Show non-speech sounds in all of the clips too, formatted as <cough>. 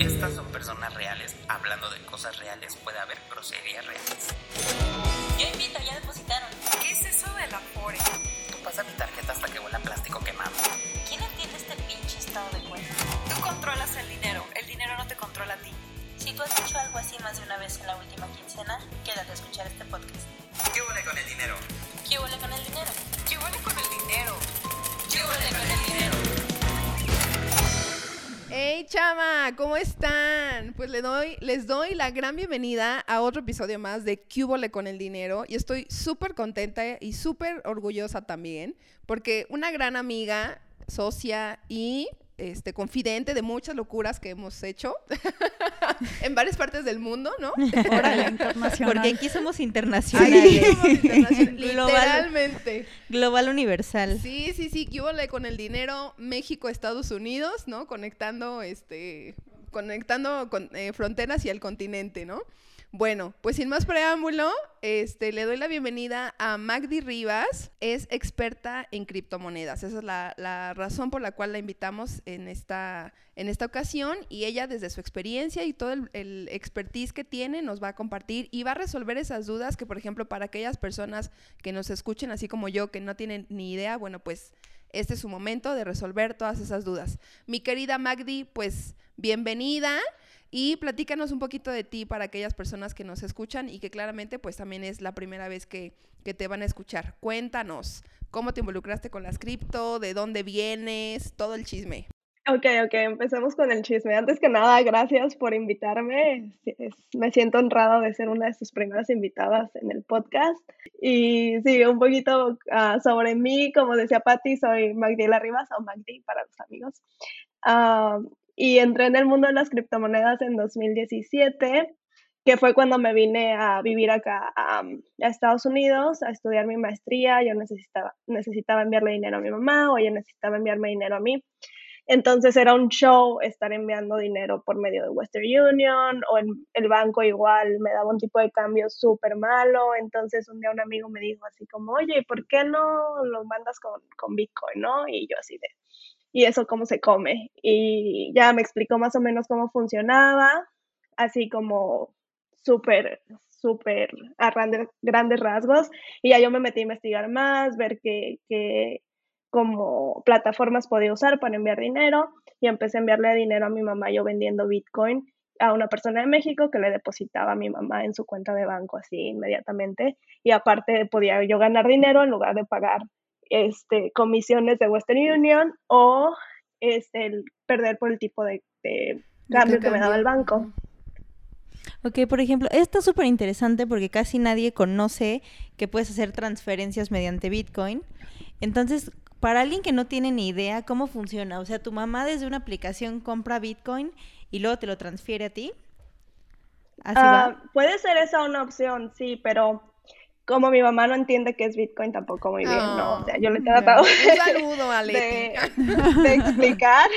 Estas son personas reales. Hablando de cosas reales, puede haber groserías reales. Yo invito, ya depositaron. ¿Qué ¿cómo están? Pues les doy la gran bienvenida a otro episodio más de Cúbole con el dinero y estoy súper contenta y súper orgullosa también porque una gran amiga, socia y este, confidente de muchas locuras que hemos hecho <laughs> en varias partes del mundo, ¿no? <laughs> Órale, internacional. Porque aquí somos internacionales. somos internacional- <laughs> Global. literalmente. Global universal. Sí, sí, sí, que hubo con el dinero México-Estados Unidos, ¿no? Conectando, este, conectando con, eh, fronteras y el continente, ¿no? Bueno, pues sin más preámbulo, este, le doy la bienvenida a Magdi Rivas, es experta en criptomonedas. Esa es la, razón por la cual la invitamos en esta, en esta ocasión y ella desde su experiencia y todo el, el expertise que tiene nos va a compartir y va a resolver esas dudas que, por ejemplo, para aquellas personas que nos escuchen, así como yo, que no tienen ni idea, bueno, pues este es su momento de resolver todas esas dudas. Mi querida Magdi, pues bienvenida y platícanos un poquito de ti para aquellas personas que nos escuchan y que claramente pues también es la primera vez que, que te van a escuchar. Cuéntanos cómo te involucraste con las cripto, de dónde vienes, todo el chisme. Ok, ok, empecemos con el chisme. Antes que nada, gracias por invitarme. Me siento honrada de ser una de sus primeras invitadas en el podcast. Y sí, un poquito ah, sobre mí, como decía Patti, soy Magdiela Rivas o Magdi para los amigos. Ah, y entré en el mundo de las criptomonedas en 2017, que fue cuando me vine a vivir acá a, Estados Unidos a estudiar mi maestría. Yo necesitaba, necesitaba enviarle dinero a mi mamá o ella necesitaba enviarme dinero a mí. Entonces era un show estar enviando dinero por medio de Western Union o en el banco igual me daba un tipo de cambio súper malo. Entonces un día un amigo me dijo así como, oye, ¿por qué no lo mandas con, con Bitcoin, no? Y yo así de, ¿y eso cómo se come? Y ya me explicó más o menos cómo funcionaba, así como súper, súper a grandes, rasgos. Y ya yo me metí a investigar más, ver qué, qué, como plataformas podía usar para enviar dinero y empecé a enviarle dinero a mi mamá yo vendiendo Bitcoin a una persona de México que le depositaba a mi mamá en su cuenta de banco así inmediatamente y aparte podía yo ganar dinero en lugar de pagar este comisiones de Western Union o este el perder por el tipo de, de cambio que me daba el banco. Ok, por ejemplo, esto es súper interesante porque casi nadie conoce que puedes hacer transferencias mediante Bitcoin. Entonces, para alguien que no tiene ni idea cómo funciona, o sea, tu mamá desde una aplicación compra Bitcoin y luego te lo transfiere a ti. Así Ah, va. puede ser esa una opción, sí, pero como mi mamá no entiende qué es Bitcoin tampoco muy bien, ¿no? O sea, yo le he Ah, tratado <laughs> de, <laughs> de explicar,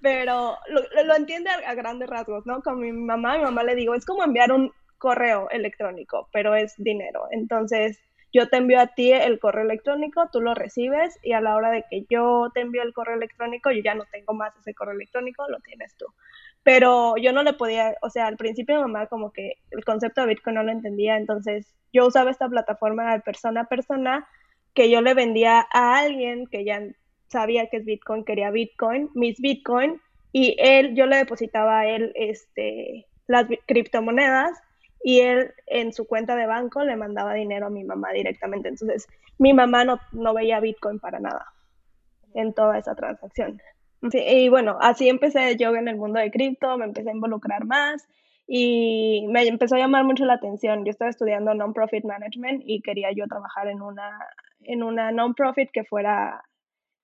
pero lo entiende a, a grandes rasgos, ¿no? Con mi mamá, mi mamá le digo, es como enviar un correo electrónico, pero es dinero. Entonces, yo te envío a ti el correo electrónico, tú lo recibes y a la hora de que yo te envío el correo electrónico, yo ya no tengo más ese correo electrónico, lo tienes tú. Pero yo no le podía, o sea, al principio mi mamá como que el concepto de Bitcoin no lo entendía, entonces yo usaba esta plataforma de persona a persona que yo le vendía a alguien que ya sabía que es Bitcoin, quería Bitcoin, mis Bitcoin, y él, yo le depositaba a él este, las criptomonedas y él en su cuenta de banco le mandaba dinero a mi mamá directamente. Entonces, mi mamá no, no veía Bitcoin para nada en toda esa transacción. Y bueno, así empecé yo en el mundo de cripto, me empecé a involucrar más y me empezó a llamar mucho la atención. Yo estaba estudiando non-profit management y quería yo trabajar en una, en una non-profit que fuera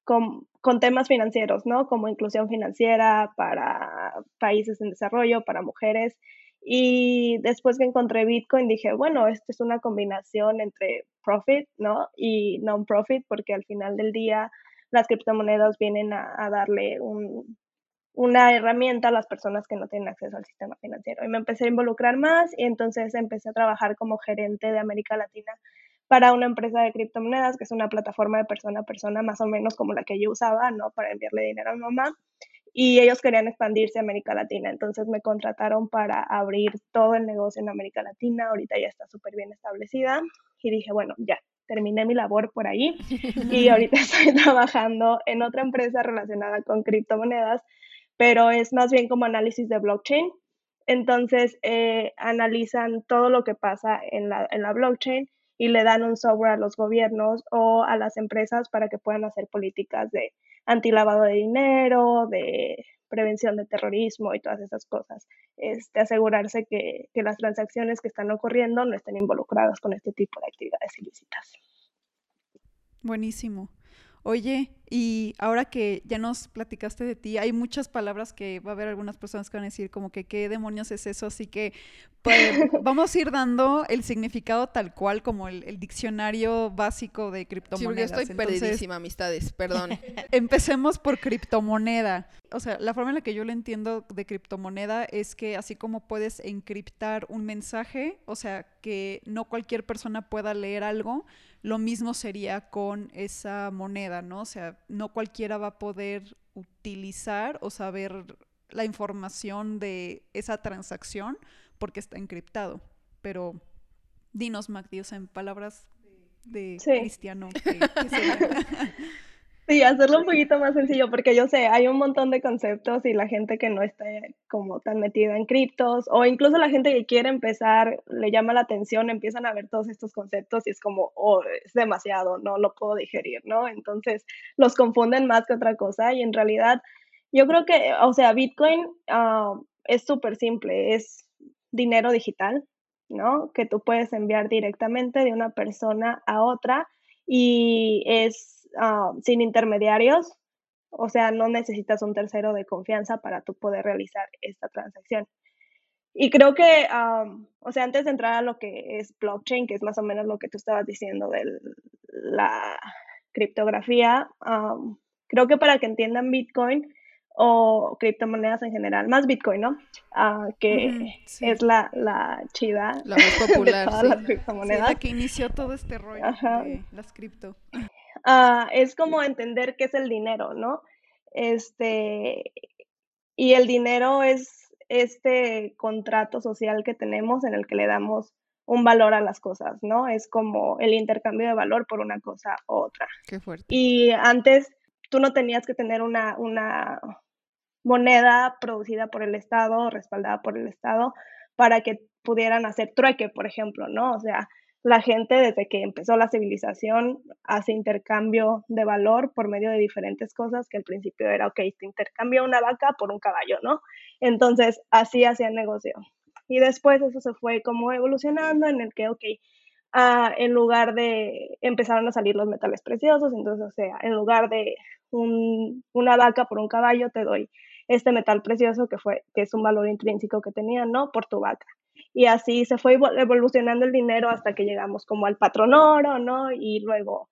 con temas financieros, ¿no? Como inclusión financiera para países en desarrollo, para mujeres. Y después que encontré Bitcoin, dije, bueno, esto es una combinación entre profit, ¿no? Y non-profit, porque al final del día las criptomonedas vienen a, darle un, una herramienta a las personas que no tienen acceso al sistema financiero. Y me empecé a involucrar más y entonces empecé a trabajar como gerente de América Latina para una empresa de criptomonedas, que es una plataforma de persona a persona, más o menos como la que yo usaba, ¿no? Para enviarle dinero a mi mamá. Y ellos querían expandirse a América Latina. Entonces me contrataron para abrir todo el negocio en América Latina. Ahorita ya está súper bien establecida y dije, bueno, ya, terminé mi labor por ahí y <laughs> ahorita <laughs> estoy trabajando en otra empresa relacionada con criptomonedas, pero es más bien como análisis de blockchain. Entonces, eh, analizan todo lo que pasa en la, en la blockchain y le dan un software a los gobiernos o a las empresas para que puedan hacer políticas de antilavado de dinero, de prevención de terrorismo y todas esas cosas. Este, asegurarse que, que las transacciones que están ocurriendo no estén involucradas con este tipo de actividades ilícitas. Buenísimo. Oye, y ahora que ya nos platicaste de ti, hay muchas palabras que va a haber algunas personas que van a decir como que qué demonios es eso, así que pues, <laughs> vamos a ir dando el significado tal cual como el, diccionario básico de Sí, criptomonedas. porque estoy Entonces, perdidísima, amistades, perdón. <laughs> Empecemos por criptomoneda. O sea, la forma en la que yo lo entiendo de criptomoneda es que así como puedes encriptar un mensaje, o sea, que no cualquier persona pueda leer algo, lo mismo sería con esa moneda, ¿no? O sea, no cualquiera va a poder utilizar o saber la información de esa transacción porque está encriptado. Pero dinos, Magdi, o sea, en palabras de Sí. cristiano. ¿qué- qué sería? <laughs> Sí, hacerlo un poquito más sencillo, porque yo sé, hay un montón de conceptos y la gente que no está como tan metida en criptos, o incluso la gente que quiere empezar, le llama la atención, empiezan a ver todos estos conceptos y es como, oh, es demasiado, no lo puedo digerir, ¿no? Entonces los confunden más que otra cosa y en realidad yo creo que, o sea, Bitcoin ah, es súper simple, es dinero digital, ¿no? Que tú puedes enviar directamente de una persona a otra y es ah, sin intermediarios, o sea, no necesitas un tercero de confianza para tú poder realizar esta transacción. Y creo que, am, o sea, antes de entrar a lo que es blockchain, que es más o menos lo que tú estabas diciendo de la criptografía, am, creo que para que entiendan Bitcoin o criptomonedas en general, más Bitcoin, ¿no? Ah, que Ujú, sí. es la, la chida La más <laughs> popular, de todas sí. las Sí, criptomonedas. la que inició todo este rollo Ajá. de las cripto. Ah, es como entender qué es el dinero, ¿no? Este, y el dinero es este contrato social que tenemos en el que le damos un valor a las cosas, ¿no? Es como el intercambio de valor por una cosa u otra. Qué fuerte. Y antes tú no tenías que tener una, una moneda producida por el Estado, respaldada por el Estado, para que pudieran hacer trueque, por ejemplo, ¿no? O sea, la gente desde que empezó la civilización hace intercambio de valor por medio de diferentes cosas, que al principio era, ok, te intercambio una vaca por un caballo, ¿no? Entonces, así hacían negocio. Y después eso se fue como evolucionando en el que, ok, ah, en lugar de, empezaron a salir los metales preciosos, entonces, o sea, en lugar de un- una vaca por un caballo, te doy este metal precioso que fue, que es un valor intrínseco que tenían, ¿no? Por tu vaca. Y así se fue evol- evolucionando el dinero hasta que llegamos como al patrón oro, ¿no? Y luego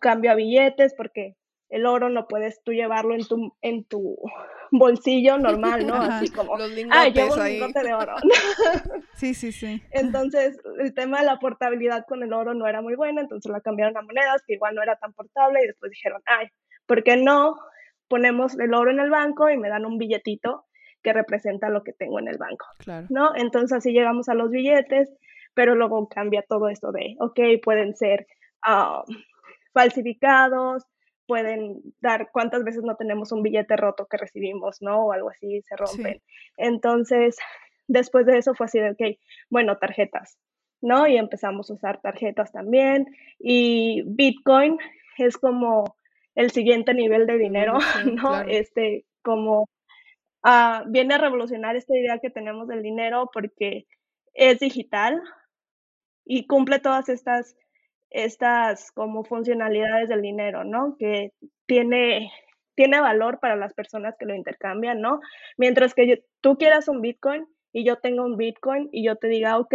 cambio a billetes porque el oro no puedes tú llevarlo en tu, en tu bolsillo normal, ¿no? <laughs> Ajá. Así como, Los ah, llevo un ahí. lingote de oro. <laughs> Sí, sí, sí. Entonces, el tema de la portabilidad con el oro no era muy buena, entonces la cambiaron a monedas, que igual no era tan portable, y después dijeron, ay, ¿por qué no ponemos el oro en el banco y me dan un billetito que representa lo que tengo en el banco? Claro. ¿no? Entonces así llegamos a los billetes, pero luego cambia todo esto de, ok, pueden ser ah, falsificados, pueden dar cuántas veces no tenemos un billete roto que recibimos, ¿no? O algo así, se rompen. Entonces, después de eso fue así de, ok, bueno, tarjetas, ¿no? Y empezamos a usar tarjetas también. Y Bitcoin es como el siguiente nivel de dinero, <laughs> ¿no? claro. Este, como ah, viene a revolucionar esta idea que tenemos del dinero porque es digital y cumple todas estas, estas como funcionalidades del dinero, ¿no? Que tiene, tiene valor para las personas que lo intercambian, ¿no? Mientras que tú quieras un Bitcoin y yo tengo un Bitcoin y yo te diga, ok,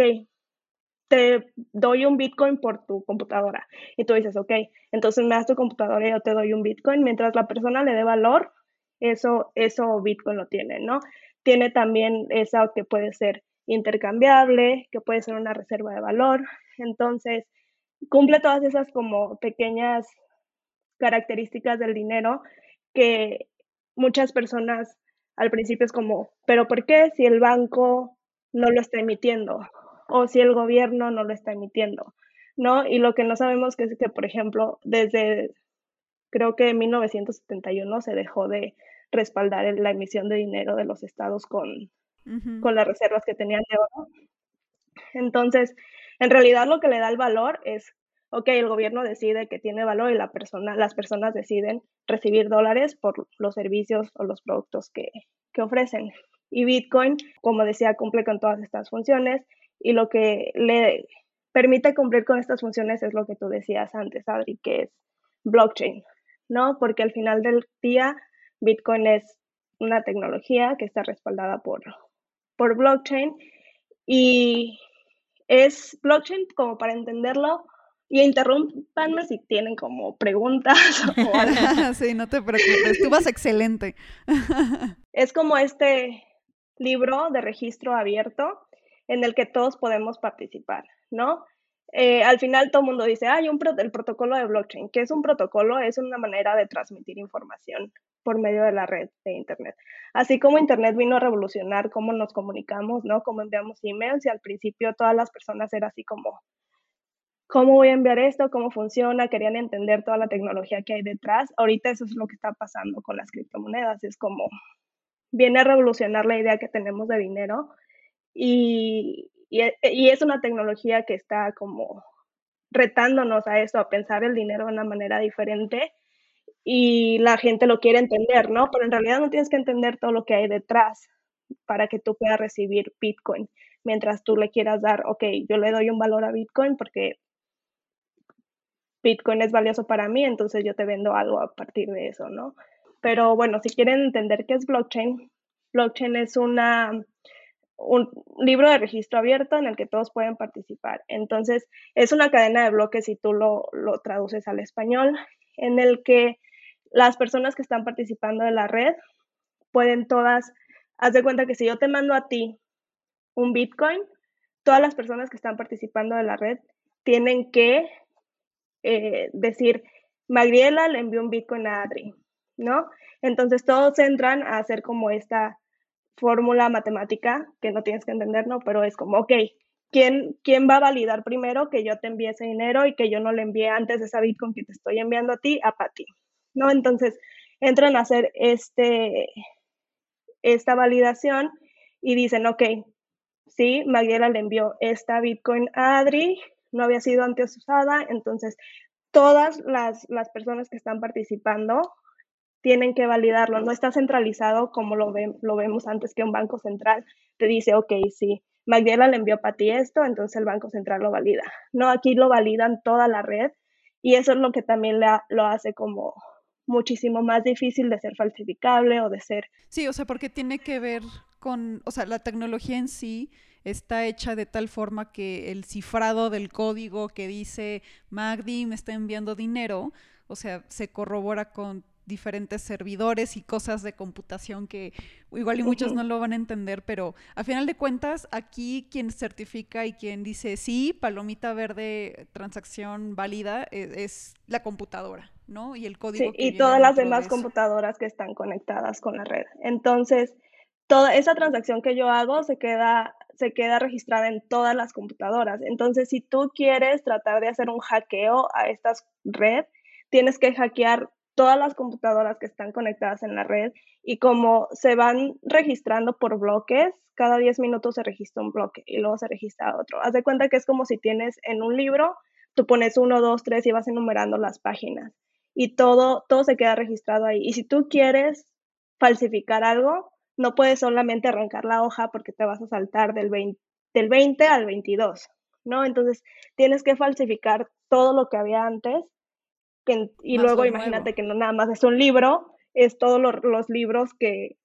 te doy un Bitcoin por tu computadora. Y tú dices, ok, entonces me das tu computadora y yo te doy un Bitcoin. Mientras la persona le dé valor, eso, eso Bitcoin lo tiene, ¿no? Tiene también esa que puede ser intercambiable, que puede ser una reserva de valor. Entonces, cumple todas esas como pequeñas características del dinero que muchas personas al principio es como, pero ¿por qué si el banco no lo está emitiendo? O si el gobierno no lo está emitiendo, ¿no? Y lo que no sabemos que es que, por ejemplo, desde creo que en 1971 se dejó de respaldar la emisión de dinero de los estados con, con las reservas que tenían de oro. Entonces, en realidad lo que le da el valor es, ok, el gobierno decide que tiene valor y la persona, las personas deciden recibir dólares por los servicios o los productos que, que ofrecen. Y Bitcoin, como decía, cumple con todas estas funciones y lo que le permite cumplir con estas funciones es lo que tú decías antes, Adri, que es blockchain, ¿no? Porque al final del día, Bitcoin es una tecnología que está respaldada por, por blockchain y es blockchain como para entenderlo y interrumpanme si tienen como preguntas o <laughs> algo. sí, no te preocupes, tú vas excelente. <laughs> es como este libro de registro abierto en el que todos podemos participar, ¿no? Eh, al final todo el mundo dice, hay un el protocolo de blockchain. ¿Qué es un protocolo? Es una manera de transmitir información por medio de la red de Internet. Así como Internet vino a revolucionar cómo nos comunicamos, ¿no? Cómo enviamos emails y al principio todas las personas era así como, ¿cómo voy a enviar esto? ¿Cómo funciona? Querían entender toda la tecnología que hay detrás. Ahorita eso es lo que está pasando con las criptomonedas. Es como, viene a revolucionar la idea que tenemos de dinero y, y es una tecnología que está como retándonos a eso, a pensar el dinero de una manera diferente y la gente lo quiere entender, ¿no? Pero en realidad no tienes que entender todo lo que hay detrás para que tú puedas recibir Bitcoin, mientras tú le quieras dar, ok, yo le doy un valor a Bitcoin porque Bitcoin es valioso para mí, entonces yo te vendo algo a partir de eso, ¿no? Pero bueno, si quieren entender qué es blockchain, blockchain es una un libro de registro abierto en el que todos pueden participar. Entonces, es una cadena de bloques si tú lo, lo traduces al español, en el que las personas que están participando de la red pueden todas, haz de cuenta que si yo te mando a ti un Bitcoin, todas las personas que están participando de la red tienen que eh, decir, Magriela le envió un Bitcoin a Adri, ¿no? Entonces todos entran a hacer como esta fórmula matemática que no tienes que entender, ¿no? Pero es como, ok, ¿quién, ¿quién va a validar primero que yo te envíe ese dinero y que yo no le envíe antes esa Bitcoin que te estoy enviando a ti, a Pati? ¿No? Entonces entran a hacer este, esta validación y dicen, ok, sí, Maguera le envió esta Bitcoin a Adri, no había sido antes usada, entonces todas las, las personas que están participando tienen que validarlo, no está centralizado como lo, lo vemos antes que un banco central te dice, ok, sí, Magdiela le envió para ti esto, entonces el Banco Central lo valida. No, aquí lo validan toda la red y eso es lo que también lo hace como muchísimo más difícil de ser falsificable o de ser... Sí, o sea, porque tiene que ver con, o sea, la tecnología en sí está hecha de tal forma que el cifrado del código que dice Magdi me está enviando dinero, o sea, se corrobora con diferentes servidores y cosas de computación que igual y muchos no lo van a entender, pero a final de cuentas aquí quien certifica y quien dice sí, palomita verde, transacción válida, es, es la computadora. ¿no? Y el código. y todas las demás computadoras que están conectadas con la red. Entonces, toda esa transacción que yo hago se queda, se queda registrada en todas las computadoras. Entonces, si tú quieres tratar de hacer un hackeo a esta red, tienes que hackear todas las computadoras que están conectadas en la red y como se van registrando por bloques, cada 10 minutos se registra un bloque y luego se registra otro. Haz de cuenta que es como si tienes en un libro, tú pones 1, 2, 3 y vas enumerando las páginas y todo, todo se queda registrado ahí. Y si tú quieres falsificar algo, no puedes solamente arrancar la hoja porque te vas a saltar del 20, del 20 al 22, ¿no? Entonces tienes que falsificar todo lo que había antes y luego imagínate que no nada más es un libro, es todos los libros que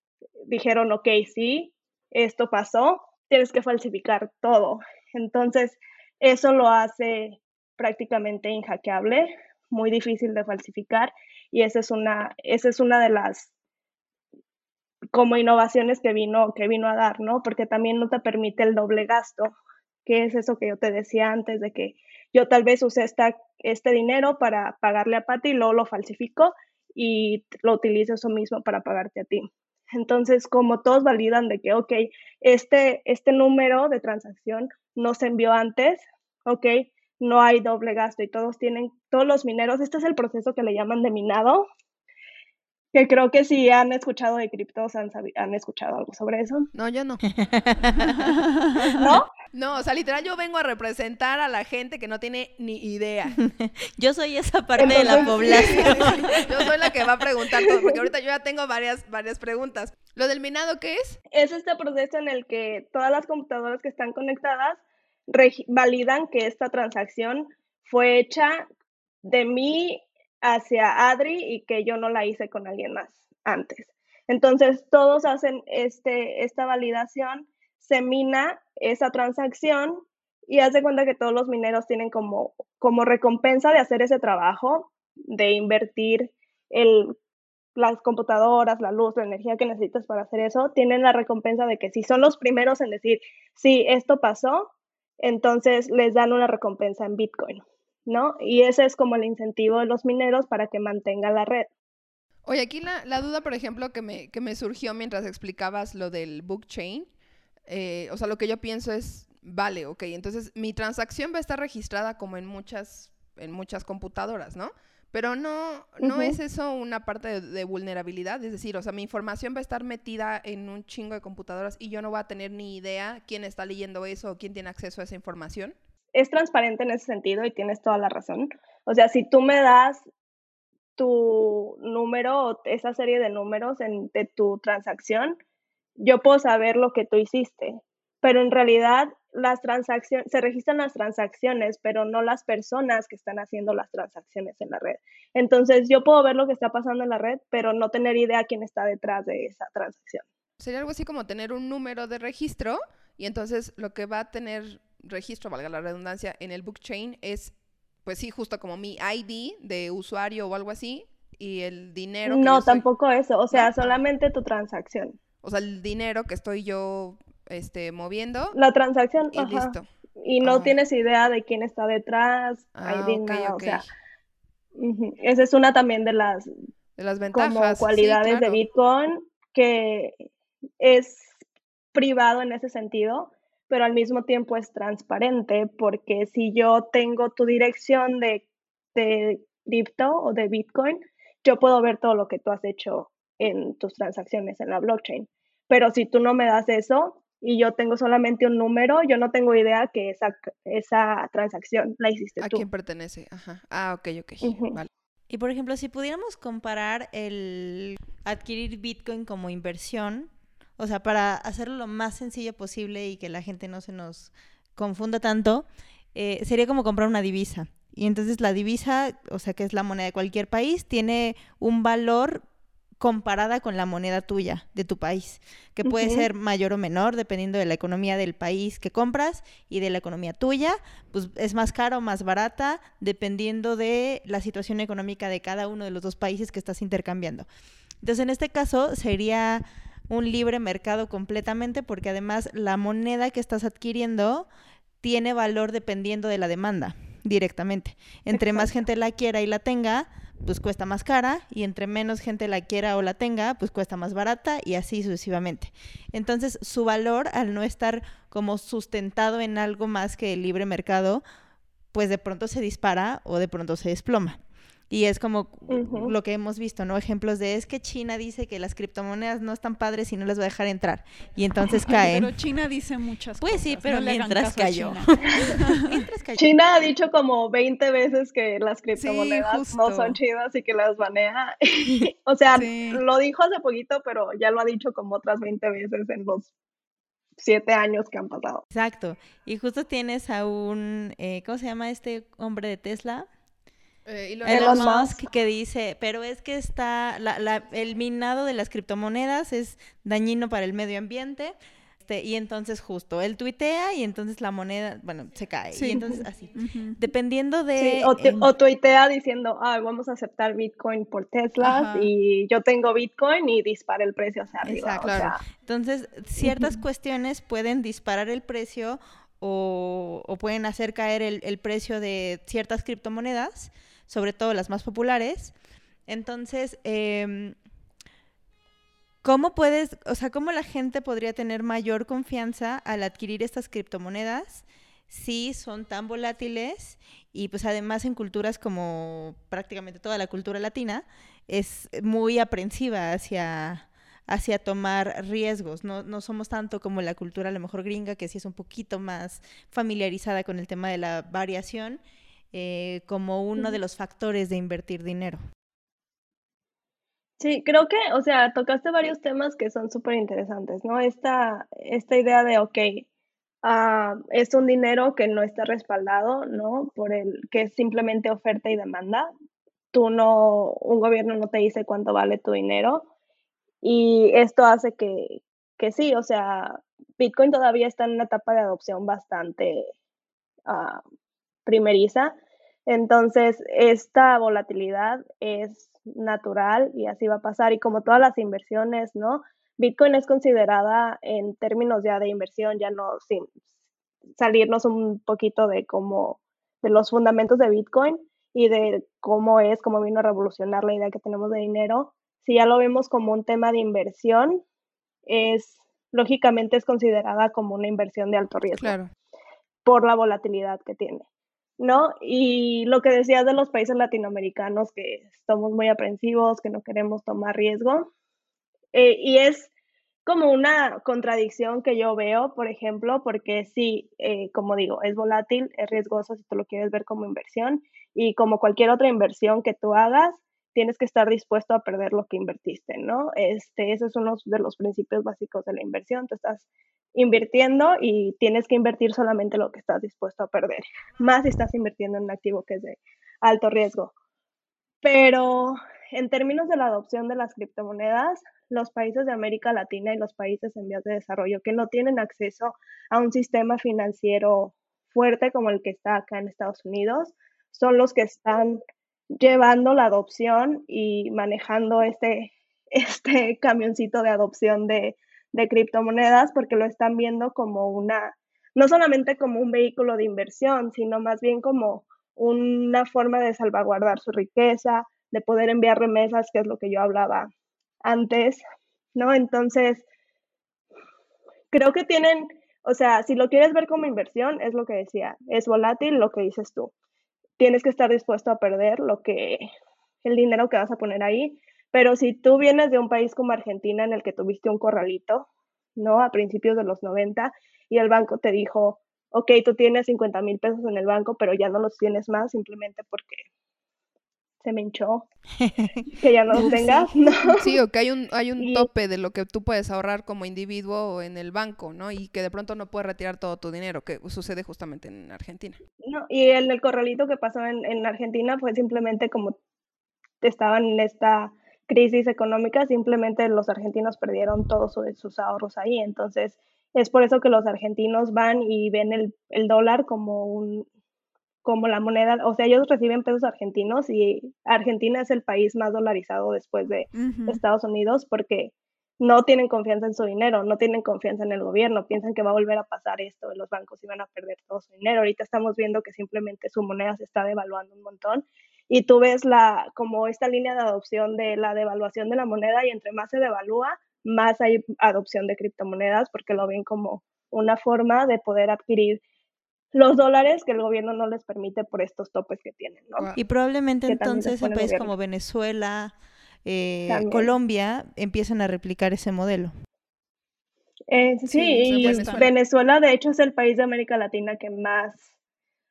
dijeron, ok, sí, esto pasó, tienes que falsificar todo. Entonces, eso lo hace prácticamente inhackeable muy difícil de falsificar y esa es una, esa es una de las como innovaciones que vino, que vino a dar, ¿no? Porque también no te permite el doble gasto, que es eso que yo te decía antes, de que yo tal vez usé esta, este dinero para pagarle a Pati y luego lo falsifico y lo utilizo eso mismo para pagarte a ti. Entonces, como todos validan de que, ok, este, este número de transacción no se envió antes, ok, no hay doble gasto y todos tienen, todos los mineros, este es el proceso que le llaman de minado, que creo que si han escuchado de criptos, han, han escuchado algo sobre eso, No, yo no. <laughs> <laughs> ¿no? No, o sea, literal yo vengo a representar a la gente que no tiene ni idea. <laughs> Yo soy esa parte de la población. Yo soy la que va a preguntar todo, porque ahorita yo ya tengo varias, varias preguntas. ¿Lo del minado qué es? Es este proceso en el que todas las computadoras que están conectadas validan que esta transacción fue hecha de mí hacia Adri y que yo no la hice con alguien más antes. Entonces, todos hacen este, esta validación, se mina esa transacción y hace cuenta que todos los mineros tienen como, como recompensa de hacer ese trabajo, de invertir el, las computadoras, la luz, la energía que necesitas para hacer eso, tienen la recompensa de que si son los primeros en decir, sí, esto pasó, entonces les dan una recompensa en Bitcoin, ¿no? Y ese es como el incentivo de los mineros para que mantengan la red. Oye, aquí la, la duda, por ejemplo, que me, que me surgió mientras explicabas lo del blockchain, eh, o sea, lo que yo pienso es, vale, ok, entonces mi transacción va a estar registrada como en muchas, en muchas computadoras, ¿no? Pero no, no es eso una parte de, de vulnerabilidad, es decir, o sea, mi información va a estar metida en un chingo de computadoras y yo no voy a tener ni idea quién está leyendo eso o quién tiene acceso a esa información. Es transparente en ese sentido y tienes toda la razón. O sea, si tú me das tu número o esa serie de números en, de tu transacción, yo puedo saber lo que tú hiciste. Pero en realidad las transacciones, se registran las transacciones, pero no las personas que están haciendo las transacciones en la red. Entonces yo puedo ver lo que está pasando en la red, pero no tener idea quién está detrás de esa transacción. Sería algo así como tener un número de registro y entonces lo que va a tener registro, valga la redundancia, en el blockchain es, pues sí, justo como mi ID de usuario o algo así y el dinero. que No, tampoco eso, o sea, ¿No? solamente tu transacción. O sea, el dinero que estoy yo este, moviendo La transacción, y ajá. listo. Y no tienes idea de quién está detrás, Ah, ID, ok, nada, ok. o sea. Esa es una también de las De las ventajas. como sí, cualidades de. Bitcoin que es privado en ese sentido, pero al mismo tiempo es transparente porque si yo tengo tu dirección de, de cripto o de Bitcoin, yo puedo ver todo lo que tú has hecho en tus transacciones en la blockchain. Pero si tú no me das eso y yo tengo solamente un número, yo no tengo idea que esa, esa transacción la hiciste ¿A tú. quién pertenece? Ajá. Ah, ok, ok. Ujú. Vale. Y por ejemplo, si pudiéramos comparar el adquirir Bitcoin como inversión, o sea, para hacerlo lo más sencillo posible y que la gente no se nos confunda tanto, eh, sería como comprar una divisa. Y entonces la divisa, o sea, que es la moneda de cualquier país, tiene un valor comparada con la moneda tuya de tu país, que puede ser mayor o menor dependiendo de la economía del país que compras y de la economía tuya, pues es más cara o más barata dependiendo de la situación económica de cada uno de los dos países que estás intercambiando. Entonces, en este caso sería un libre mercado completamente porque además la moneda que estás adquiriendo tiene valor dependiendo de la demanda directamente. Entre más gente la quiera y la tenga, pues cuesta más cara y entre menos gente la quiera o la tenga, pues cuesta más barata y así sucesivamente. Entonces, su valor al no estar como sustentado en algo más que el libre mercado, pues de pronto se dispara o de pronto se desploma. Y es como lo que hemos visto, ¿no? Ejemplos de es que China dice que las criptomonedas no están padres y no les va a dejar entrar. Y entonces Ay, caen. Pero China dice muchas Pues cosas. sí, pero no mientras cayó. China. <laughs> Mientras cayó. China ha dicho como 20 veces que las criptomonedas no son chidas y que las banea. <laughs> o sea, Sí. lo dijo hace poquito, pero ya lo ha dicho como otras 20 veces en los siete años que han pasado. Exacto. Y justo tienes a un, eh, ¿cómo se llama este hombre de Tesla? Eh, Elon Musk que dice, pero es que está, la, la- el minado de las criptomonedas es dañino para el medio ambiente. Este, y entonces justo, él tuitea y entonces la moneda, bueno, se cae. Sí. Y entonces así. Dependiendo de... Sí, o, o tuitea diciendo, ah, vamos a aceptar Bitcoin por Teslas Ajá. y yo tengo Bitcoin y dispara el precio hacia arriba. Exacto. o sea, Claro. Entonces, ciertas cuestiones pueden disparar el precio o, o pueden hacer caer el, el precio de ciertas criptomonedas, sobre todo las más populares. Entonces, em, ¿Cómo puedes, o sea, cómo la gente podría tener mayor confianza al adquirir estas criptomonedas si son tan volátiles y pues además en culturas como prácticamente toda la cultura latina es muy aprensiva hacia, hacia tomar riesgos. No, no somos tanto como la cultura a lo mejor gringa, que sí es un poquito más familiarizada con el tema de la variación, eh, como uno de los factores de invertir dinero. Sí, creo que, o sea, tocaste varios temas que son súper interesantes, ¿no? Esta, esta idea de, ok, ah, es un dinero que no está respaldado, ¿no? Por el que es simplemente oferta y demanda. Tú no, un gobierno no te dice cuánto vale tu dinero. Y esto hace que, que sí, o sea, Bitcoin todavía está en una etapa de adopción bastante ah, primeriza. Entonces, esta volatilidad es natural y así va a pasar. Y como todas las inversiones, ¿no? Bitcoin es considerada en términos ya de inversión, ya no sin salirnos un poquito de cómo, de los fundamentos de Bitcoin y de cómo es, cómo vino a revolucionar la idea que tenemos de dinero. Si ya lo vemos como un tema de inversión, es lógicamente es considerada como una inversión de alto riesgo. Claro. Por la volatilidad que tiene. ¿No? Y lo que decías de los países latinoamericanos, que somos muy aprensivos, que no queremos tomar riesgo, eh, y es como una contradicción que yo veo, por ejemplo, porque sí, eh, como digo, es volátil, es riesgoso si tú lo quieres ver como inversión, y como cualquier otra inversión que tú hagas, tienes que estar dispuesto a perder lo que invertiste, ¿no? Este, ese es uno de los principios básicos de la inversión. Tú estás invirtiendo y tienes que invertir solamente lo que estás dispuesto a perder, más si estás invirtiendo en un activo que es de alto riesgo. Pero en términos de la adopción de las criptomonedas, los países de América Latina y los países en vías de desarrollo que no tienen acceso a un sistema financiero fuerte como el que está acá en Estados Unidos, son los que están llevando la adopción y manejando este, este <laughs> camioncito de adopción de, de criptomonedas porque lo están viendo como una, no solamente como un vehículo de inversión, sino más bien como una forma de salvaguardar su riqueza, de poder enviar remesas, que es lo que yo hablaba antes, ¿no? Entonces, creo que tienen, o sea, si lo quieres ver como inversión, es lo que decía, es volátil lo que dices tú. Tienes que estar dispuesto a perder lo que, el dinero que vas a poner ahí, pero si tú vienes de un país como Argentina en el que tuviste un corralito, ¿no? A principios de los 90 y el banco te dijo, ok, tú tienes 50 mil pesos en el banco, pero ya no los tienes más simplemente porque se me hinchó <laughs> que ya no los tengas, ¿no? Sí, o que hay un, hay un tope de lo que tú puedes ahorrar como individuo en el banco, ¿no? Y que de pronto no puedes retirar todo tu dinero, que sucede justamente en Argentina. No, y en el corralito que pasó en, en Argentina fue simplemente como estaban en esta crisis económica, simplemente los argentinos perdieron todos sus ahorros ahí. Entonces, es por eso que los argentinos van y ven el, el dólar como un como la moneda, o sea, ellos reciben pesos argentinos y Argentina es el país más dolarizado después de Estados Unidos porque no tienen confianza en su dinero, no tienen confianza en el gobierno, piensan que va a volver a pasar esto, los bancos iban a perder todo su dinero. Ahorita estamos viendo que simplemente su moneda se está devaluando un montón y tú ves la, como esta línea de adopción de la devaluación de la moneda y entre más se devalúa, más hay adopción de criptomonedas porque lo ven como una forma de poder adquirir los dólares que el gobierno no les permite por estos topes que tienen. ¿no? Y probablemente entonces en países como Venezuela, eh, Colombia empiezan a replicar ese modelo. Eh, sí, y Venezuela de hecho es el país de América Latina que más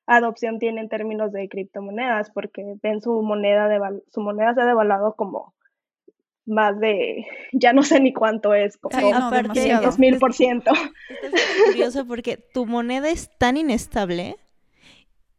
adopción tiene en términos de criptomonedas, porque ven su moneda, de, su moneda se ha devaluado como más de, ya no sé ni cuánto es, como dos mil por ciento. Es curioso porque tu moneda es tan inestable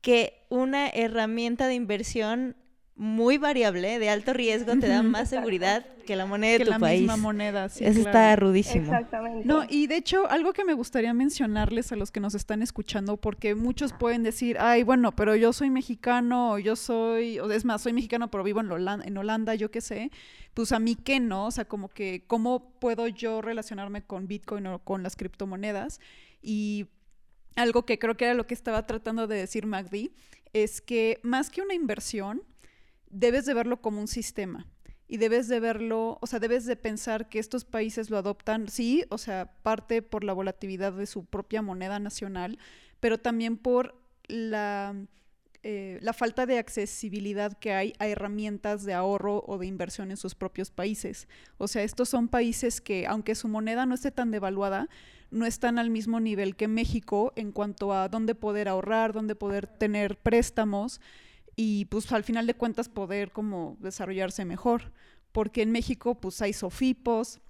que una herramienta de inversión muy variable, de alto riesgo, te da más seguridad que la moneda de tu la país. misma moneda, sí, Eso claro. está rudísimo. Exactamente. No, y de hecho, algo que me gustaría mencionarles a los que nos están escuchando, porque muchos pueden decir, ay, bueno, pero yo soy mexicano, o yo soy, o es más, soy mexicano, pero vivo en Holanda, en Holanda, yo qué sé, pues a mí qué no, o sea, como que, ¿cómo puedo yo relacionarme con Bitcoin o con las criptomonedas? Y algo que creo que era lo que estaba tratando de decir Magdi, es que más que una inversión, debes de verlo como un sistema. y debes de verlo, o sea, debes de pensar que estos países lo adoptan, sí, o sea, parte por la volatilidad de su propia moneda nacional, pero también por la, eh, la falta de accesibilidad que hay a herramientas de ahorro o de inversión en sus propios países. O sea, estos son países que, aunque su moneda no esté tan devaluada, no están al mismo nivel que México en cuanto a dónde poder ahorrar, dónde poder tener préstamos y pues al final de cuentas poder como desarrollarse mejor. Porque en México pues hay sofipos,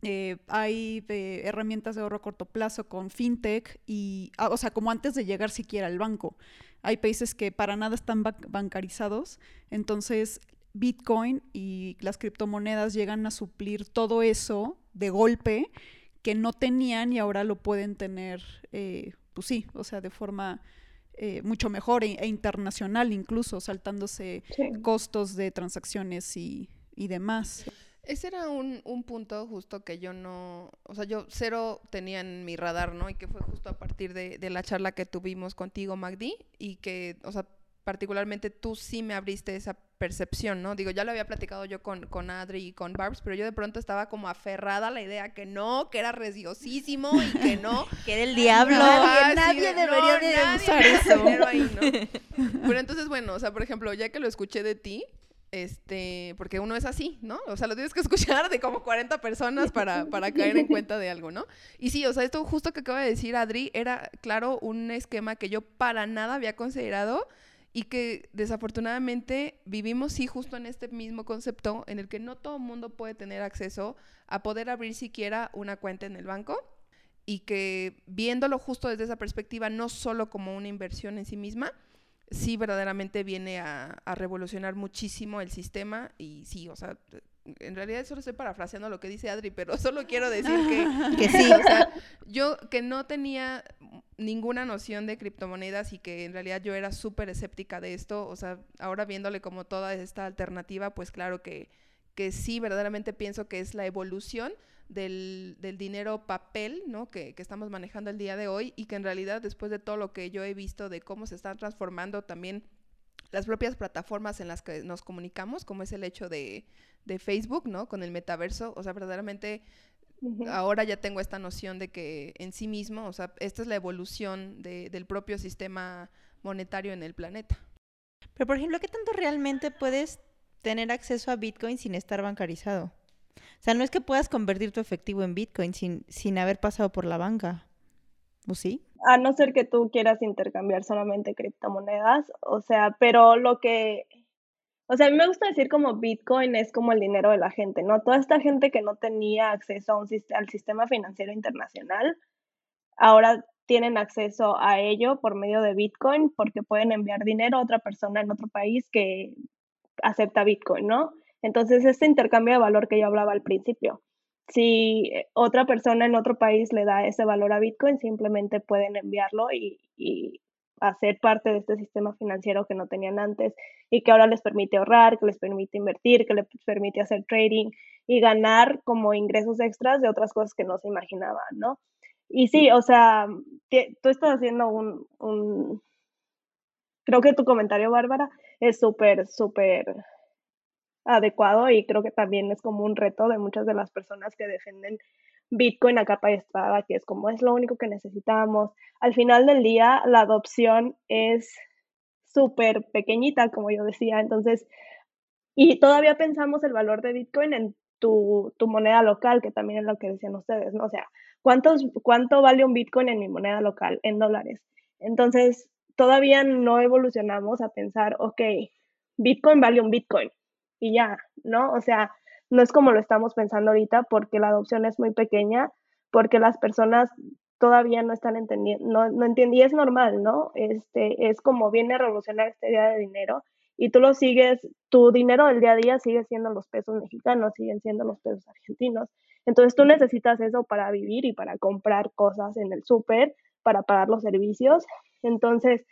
eh, hay eh, herramientas de ahorro a corto plazo con fintech y, ah, o sea, como antes de llegar siquiera al banco. Hay países que para nada están bancarizados, entonces Bitcoin y las criptomonedas llegan a suplir todo eso de golpe que no tenían y ahora lo pueden tener, eh, pues sí, o sea, de forma eh, mucho mejor e, e, internacional incluso, saltándose costos de transacciones y, y demás. Ese era un, un, punto justo que yo no, o sea, yo cero tenía en mi radar, ¿no? Y que fue justo a partir de, de la charla que tuvimos contigo, Magdi, y que, o sea, particularmente tú sí me abriste esa percepción, ¿no? Digo, ya lo había platicado yo con, con Adri y con Barbs, pero yo de pronto estaba como aferrada a la idea que no, que era reciosísimo y que no. <laughs> que era el diablo. nadie, debería de usar eso. Ahí, ¿no? <laughs> Pero entonces, bueno, o sea, por ejemplo, ya que lo escuché de ti, este, porque uno es así, ¿no? O sea, lo tienes que escuchar de como 40 personas para, para caer en cuenta de algo, ¿no? Y sí, o sea, esto justo que acaba de decir Adri era, claro, un esquema que yo para nada había considerado y que desafortunadamente vivimos sí justo en este mismo concepto en el que no todo el mundo puede tener acceso a poder abrir siquiera una cuenta en el banco y que viéndolo justo desde esa perspectiva, no solo como una inversión en sí misma, sí verdaderamente viene a, a revolucionar muchísimo el sistema y sí, o sea, en realidad solo estoy parafraseando lo que dice Adri, pero <laughs> solo quiero decir que, <laughs> que sí. O sea, yo que no tenía ninguna noción de criptomonedas y que en realidad yo era súper escéptica de esto, o sea, ahora viéndole como toda esta alternativa, pues claro que, que sí, verdaderamente pienso que es la evolución del, del dinero papel, ¿no? Que, que estamos manejando el día de hoy y que en realidad después de todo lo que yo he visto de cómo se están transformando también las propias plataformas en las que nos comunicamos, como es el hecho de, de Facebook, ¿no? Con el metaverso, o sea, verdaderamente ahora ya tengo esta noción de que en sí mismo, o sea, esta es la evolución de, del propio sistema monetario en el planeta. Pero, por ejemplo, ¿qué tanto realmente puedes tener acceso a Bitcoin sin estar bancarizado? O sea, no es que puedas convertir tu efectivo en Bitcoin sin, sin haber pasado por la banca. ¿O sí? A no ser que tú quieras intercambiar solamente criptomonedas, o sea, pero lo que o sea, a mí me gusta decir como Bitcoin es como el dinero de la gente, ¿no? Toda esta gente que no tenía acceso a un, al sistema financiero internacional, ahora tienen acceso a ello por medio de Bitcoin porque pueden enviar dinero a otra persona en otro país que acepta Bitcoin, ¿no? Entonces, este intercambio de valor que yo hablaba al principio, si otra persona en otro país le da ese valor a Bitcoin, simplemente pueden enviarlo y, y hacer parte de este sistema financiero que no tenían antes y que ahora les permite ahorrar, que les permite invertir, que les permite hacer trading y ganar como ingresos extras de otras cosas que no se imaginaban, ¿no? Y sí, o sea, tú estás haciendo un, un... Creo que tu comentario, Bárbara, es súper, súper adecuado y creo que también es como un reto de muchas de las personas que defienden Bitcoin a capa y espada, que es como es lo único que necesitamos. Al final del día, la adopción es súper pequeñita, como yo decía, entonces, y todavía pensamos el valor de Bitcoin en tu, tu moneda local, que también es lo que decían ustedes, ¿no? O sea, ¿cuántos, ¿cuánto vale un Bitcoin en mi moneda local, en dólares? Entonces, todavía no evolucionamos a pensar, ok, Bitcoin vale un Bitcoin y ya, ¿no? O sea, no es como lo estamos pensando ahorita porque la adopción es muy pequeña, porque las personas todavía no están entendiendo, no, no y es normal, ¿no? Este, es como viene a revolucionar este día de dinero y tú lo sigues, tu dinero del día a día sigue siendo los pesos mexicanos, siguen siendo los pesos argentinos. Entonces tú necesitas eso para vivir y para comprar cosas en el súper, para pagar los servicios. Entonces,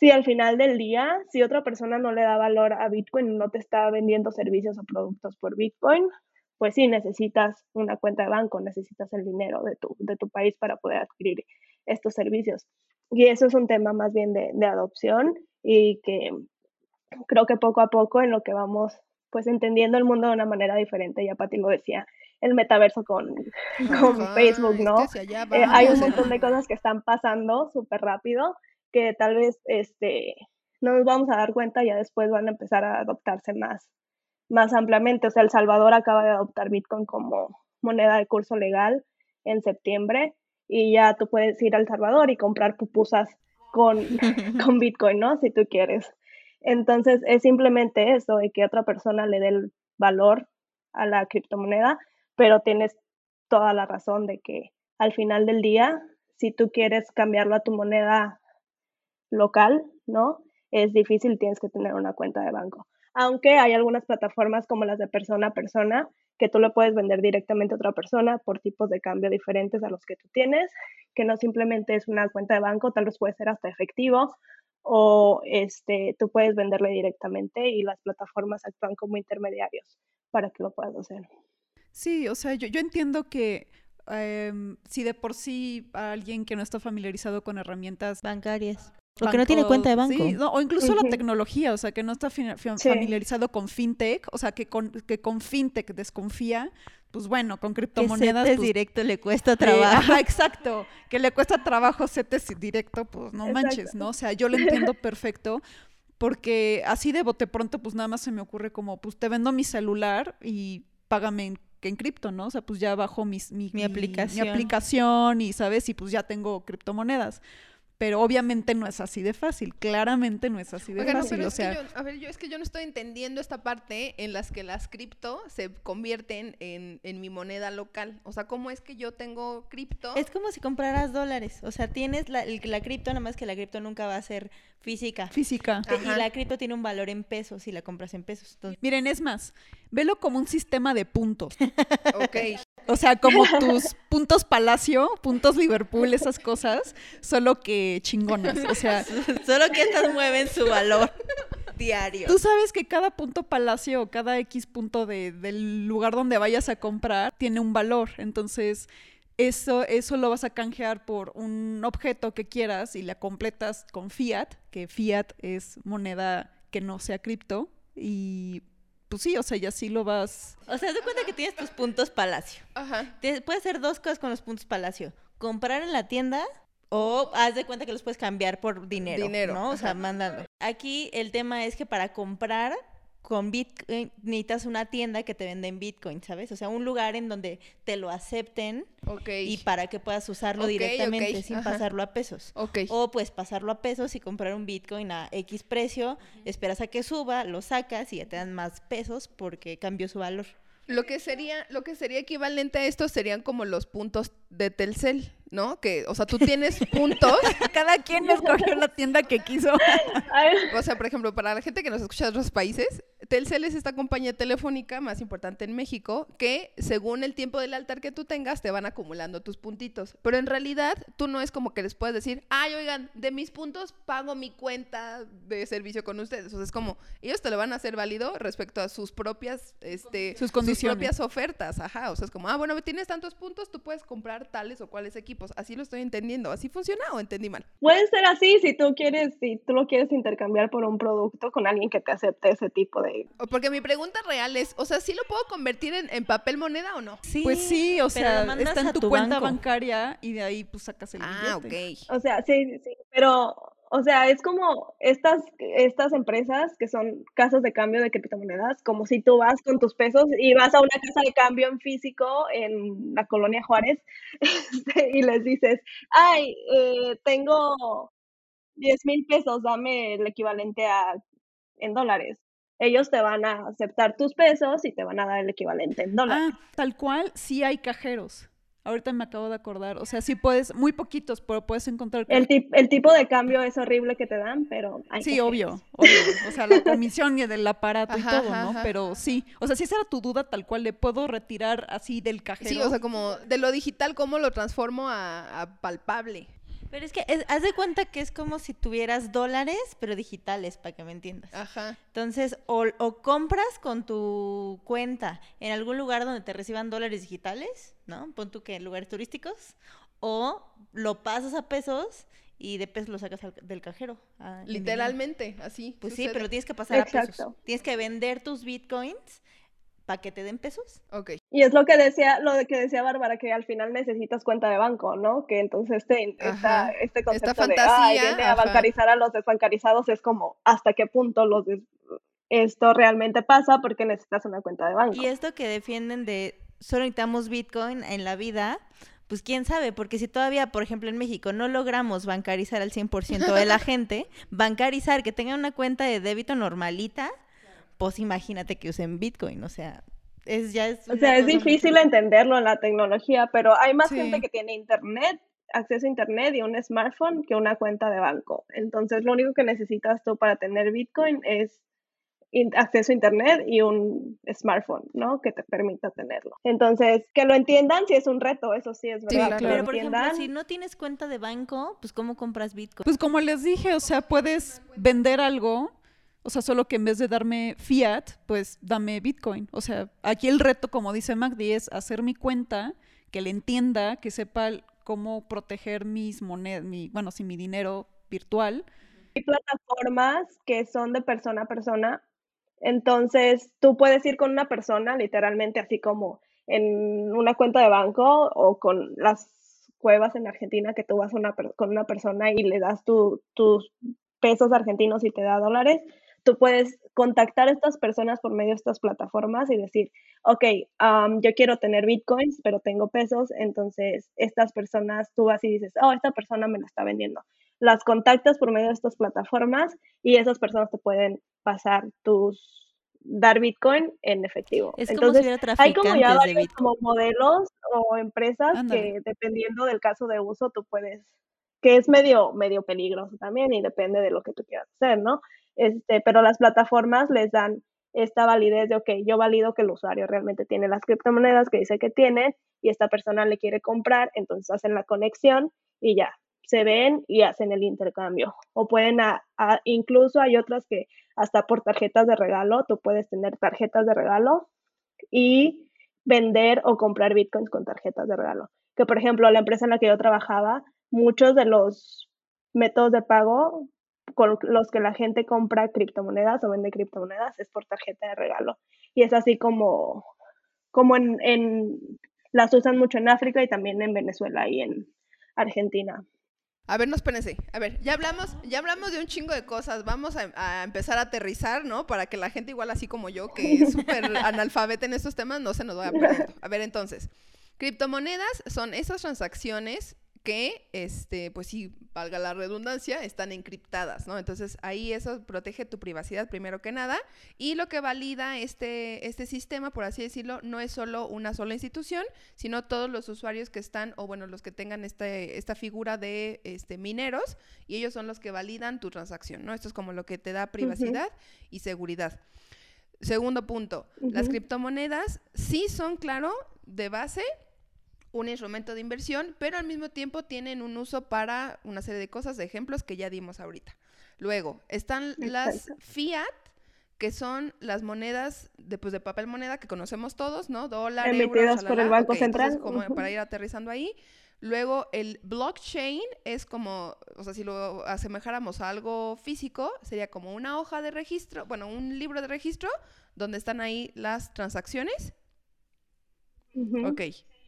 si al final del día, si otra persona no le da valor a Bitcoin, no te está vendiendo servicios o productos por Bitcoin, pues sí necesitas una cuenta de banco, necesitas el dinero de tu, de tu país para poder adquirir estos servicios. Y eso es un tema más bien de, de adopción y que creo que poco a poco en lo que vamos pues entendiendo el mundo de una manera diferente, ya Pati lo decía, el metaverso con, con Ajá, Facebook, ¿no? allá Eh, hay un montón de cosas que están pasando súper rápido que tal vez este, no nos vamos a dar cuenta, ya después van a empezar a adoptarse más, más ampliamente. O sea, El Salvador acaba de adoptar Bitcoin como moneda de curso legal en septiembre y ya tú puedes ir a El Salvador y comprar pupusas con, <laughs> con Bitcoin, ¿no? Si tú quieres. Entonces es simplemente eso, y que otra persona le dé el valor a la criptomoneda, pero tienes toda la razón de que al final del día, si tú quieres cambiarlo a tu moneda local, ¿no? Es difícil, tienes que tener una cuenta de banco. Aunque hay algunas plataformas como las de persona a persona, que tú le puedes vender directamente a otra persona por tipos de cambio diferentes a los que tú tienes, que no simplemente es una cuenta de banco, tal vez puede ser hasta efectivo, o este, tú puedes venderle directamente y las plataformas actúan como intermediarios para que lo puedas hacer. Sí, o sea, yo, yo entiendo que em, si de por sí alguien que no está familiarizado con herramientas Bancarias. O que no tiene cuenta de banco. Sí, no, o incluso la tecnología, o sea, que no está Sí. familiarizado con fintech, o sea, que con, que con fintech desconfía, pues bueno, con Que criptomonedas. CETES pues, directo le cuesta eh, trabajo. ajá, exacto. Que le cuesta trabajo CETES directo, pues no manches. ¿no? O sea, yo lo entiendo perfecto. Porque así de bote pronto, pues nada más se me ocurre como, pues te vendo mi celular y págame en, que en cripto, ¿no? O sea, pues ya bajo mis, mi, Mi aplicación. mi aplicación y, ¿sabes? Y pues ya tengo criptomonedas. Pero obviamente no es así de fácil. Claramente no es así de no, fácil. pero O es sea, que yo, a ver, yo es que yo no estoy entendiendo esta parte en las que las cripto se convierten en, en mi moneda local. O sea, ¿cómo es que yo tengo cripto? Es como si compraras dólares. O sea, tienes la, el- la cripto, nada más que la cripto nunca va a ser física. física. Te-. Y la cripto tiene un valor en pesos si la compras en pesos. Entonces, Miren, es más, velo como un sistema de puntos. Ok. O sea, como tus puntos Palacio, puntos Liverpool, esas cosas, solo que chingonas. O sea, <laughs> solo que estas mueven su valor diario. tú sabes que cada punto Palacio o cada X punto de- del lugar donde vayas a comprar tiene un valor. Entonces, eso, eso lo vas a canjear por un objeto que quieras y la completas con fiat, que fiat es moneda que no sea cripto. Y pues sí, o sea, y así lo vas. O sea, de cuenta que tienes tus puntos palacio. Ajá. Te- puedes hacer dos cosas con los puntos palacio. Comprar en la tienda o haz de cuenta que los puedes cambiar por dinero. Dinero, ¿no? O sea, mandando. Aquí el tema es que para comprar con Bitcoin necesitas una tienda que te vende en Bitcoin, ¿sabes? O sea, un lugar en donde te lo acepten y para que puedas usarlo directamente sin ajá. pasarlo a pesos. O puedes pasarlo a pesos y comprar un Bitcoin a X precio, esperas a que suba, lo sacas y ya te dan más pesos porque cambió su valor. Lo que sería, lo que sería equivalente a esto serían como los puntos de Telcel, ¿no? Que, o sea, tú tienes <laughs> puntos. Cada quien escogió la tienda que quiso. O sea, por ejemplo, para la gente que nos escucha de otros países, Telcel es esta compañía telefónica más importante en México que según el tiempo del altar que tú tengas te van acumulando tus puntitos. Pero en realidad tú no es como que les puedes decir, ay, oigan, de mis puntos pago mi cuenta de servicio con ustedes. O sea, es como, ellos te lo van a hacer válido respecto a sus propias, este, Sus condiciones. propias ofertas. Ajá, o sea, es como, ah, bueno, tienes tantos puntos, tú puedes comprar tales o cuales equipos. Así lo estoy entendiendo. ¿Así funciona o entendí mal? Puede ser así si tú quieres, si tú lo quieres intercambiar por un producto con alguien que te acepte ese tipo de... O- Porque mi pregunta real es, o sea, ¿sí lo puedo convertir en, en papel moneda o no? Sí, Pues sí, o sea, mandas está en tu, tu cuenta banco. bancaria y de ahí pues sacas el Ah, billete. ok. O sea, sí, sí, sí, pero, o sea, es como estas, estas empresas que son casas de cambio de criptomonedas, como si tú vas con tus pesos y vas a una casa de cambio en físico en la colonia Juárez <laughs> este, y les dices, ay, eh, tengo 10 mil pesos, dame el equivalente a en dólares. Ellos te van a aceptar tus pesos y te van a dar el equivalente en dólares. Ah, tal cual, sí hay cajeros. Ahorita me acabo de acordar. O sea, sí puedes, muy poquitos, pero puedes encontrar. El, tip- el tipo de cambio es horrible que te dan, pero hay Sí, obvio, obvio. <laughs> O sea, la comisión y del aparato y todo, ajá, ¿no? ajá. Pero sí. O sea, si esa era tu duda, tal cual, ¿le puedo retirar así del cajero? Sí, o sea, como de lo digital, ¿cómo lo transformo a, a palpable? Pero es que es- haz de cuenta que es como si tuvieras dólares, pero digitales, para que me entiendas. Ajá. Entonces, o, o compras con tu cuenta en algún lugar donde te reciban dólares digitales, ¿no? Pon tú que en lugares turísticos, o lo pasas a pesos y de pesos lo sacas al- del cajero. a-. Literalmente, así. Pues sí, sucede. pero tienes que pasar a pesos. Exacto. Tienes que vender tus bitcoins para que te den pesos. Ok. Y es lo que decía, lo de que decía Bárbara, que al final necesitas cuenta de banco, ¿no? Que entonces este, esta, este Esta concepto de fantasía, ay, viene a ajá. bancarizar a los desbancarizados es como hasta qué punto los des- esto realmente pasa porque necesitas una cuenta de banco. Y esto que defienden de solo necesitamos Bitcoin en la vida, pues quién sabe, porque si todavía, por ejemplo, en México no logramos bancarizar al 100% de la <laughs> gente, bancarizar, que tengan una cuenta de débito normalita, pues imagínate que usen Bitcoin, o sea, es ya es O sea, es difícil entenderlo en la tecnología, pero hay más Sí. gente que tiene internet, acceso a internet y un smartphone que una cuenta de banco. Entonces, lo único que necesitas tú para tener Bitcoin es acceso a internet y un smartphone, ¿no? Que te permita tenerlo. Entonces, que lo entiendan si es un reto, eso sí es Sí, verdad. claro. Pero por ejemplo, si no tienes cuenta de banco, pues ¿cómo compras Bitcoin? Pues como les dije, o sea, puedes vender algo, o sea, solo que en vez de darme fiat, pues dame Bitcoin. O sea, aquí el reto, como dice Magdi, es hacer mi cuenta, que le entienda, que sepa cómo proteger mis monedas, mi, bueno, sí, mi dinero virtual. Hay plataformas que son de persona a persona. Entonces, tú puedes ir con una persona, literalmente, así como en una cuenta de banco o con las cuevas en Argentina, que tú vas una con una persona y le das tu- tus pesos argentinos y te da dólares. Tú puedes contactar a estas personas por medio de estas plataformas y decir, ok, am, yo quiero tener bitcoins, pero tengo pesos, entonces estas personas, tú vas y dices, oh, esta persona me la está vendiendo las contactas por medio de estas plataformas y esas personas te pueden pasar tus dar Bitcoin en efectivo. Es como Entonces, si hay como ya varios como modelos o empresas que dependiendo del caso de uso tú puedes que es medio medio peligroso también y depende de lo que tú quieras hacer, ¿no? Este, pero las plataformas les dan esta validez de, ok, yo valido que el usuario realmente tiene las criptomonedas que dice que tiene y esta persona le quiere comprar, entonces hacen la conexión y ya, se ven y hacen el intercambio. O pueden, incluso hay otras que hasta por tarjetas de regalo, tú puedes tener tarjetas de regalo y vender o comprar bitcoins con tarjetas de regalo. Que por ejemplo, la empresa en la que yo trabajaba, muchos de los métodos de pago con los que la gente compra criptomonedas o vende criptomonedas es por tarjeta de regalo. Y es así como, como en, en las usan mucho en África y también en Venezuela y en Argentina. A ver, no espérense. A ver, ya hablamos, ya hablamos de un chingo de cosas. Vamos a, a empezar a aterrizar, ¿no? Para que la gente igual así como yo, que es súper <laughs> analfabeta en estos temas, no se nos vaya perdiendo. <laughs> A ver, entonces, criptomonedas son esas transacciones que, este, pues sí, valga la redundancia, están encriptadas, ¿no? Entonces ahí eso protege tu privacidad primero que nada y lo que valida este, este sistema, por así decirlo, no es solo una sola institución, sino todos los usuarios que están, o bueno, los que tengan este, esta figura de este, mineros y ellos son los que validan tu transacción, ¿no? Esto es como lo que te da privacidad y seguridad. Segundo punto, las criptomonedas sí son, claro, de base un instrumento de inversión, pero al mismo tiempo tienen un uso para una serie de cosas, de ejemplos que ya dimos ahorita. Luego, están las fiat, que son las monedas de, pues, de papel moneda que conocemos todos, ¿no? Dólar, Emitidas euros, por el. Banco entonces, Central. para ir aterrizando ahí. Luego, el blockchain es como, o sea, si lo asemejáramos a algo físico, sería como una hoja de registro, bueno, un libro de registro donde están ahí las transacciones. Ujú. Ok,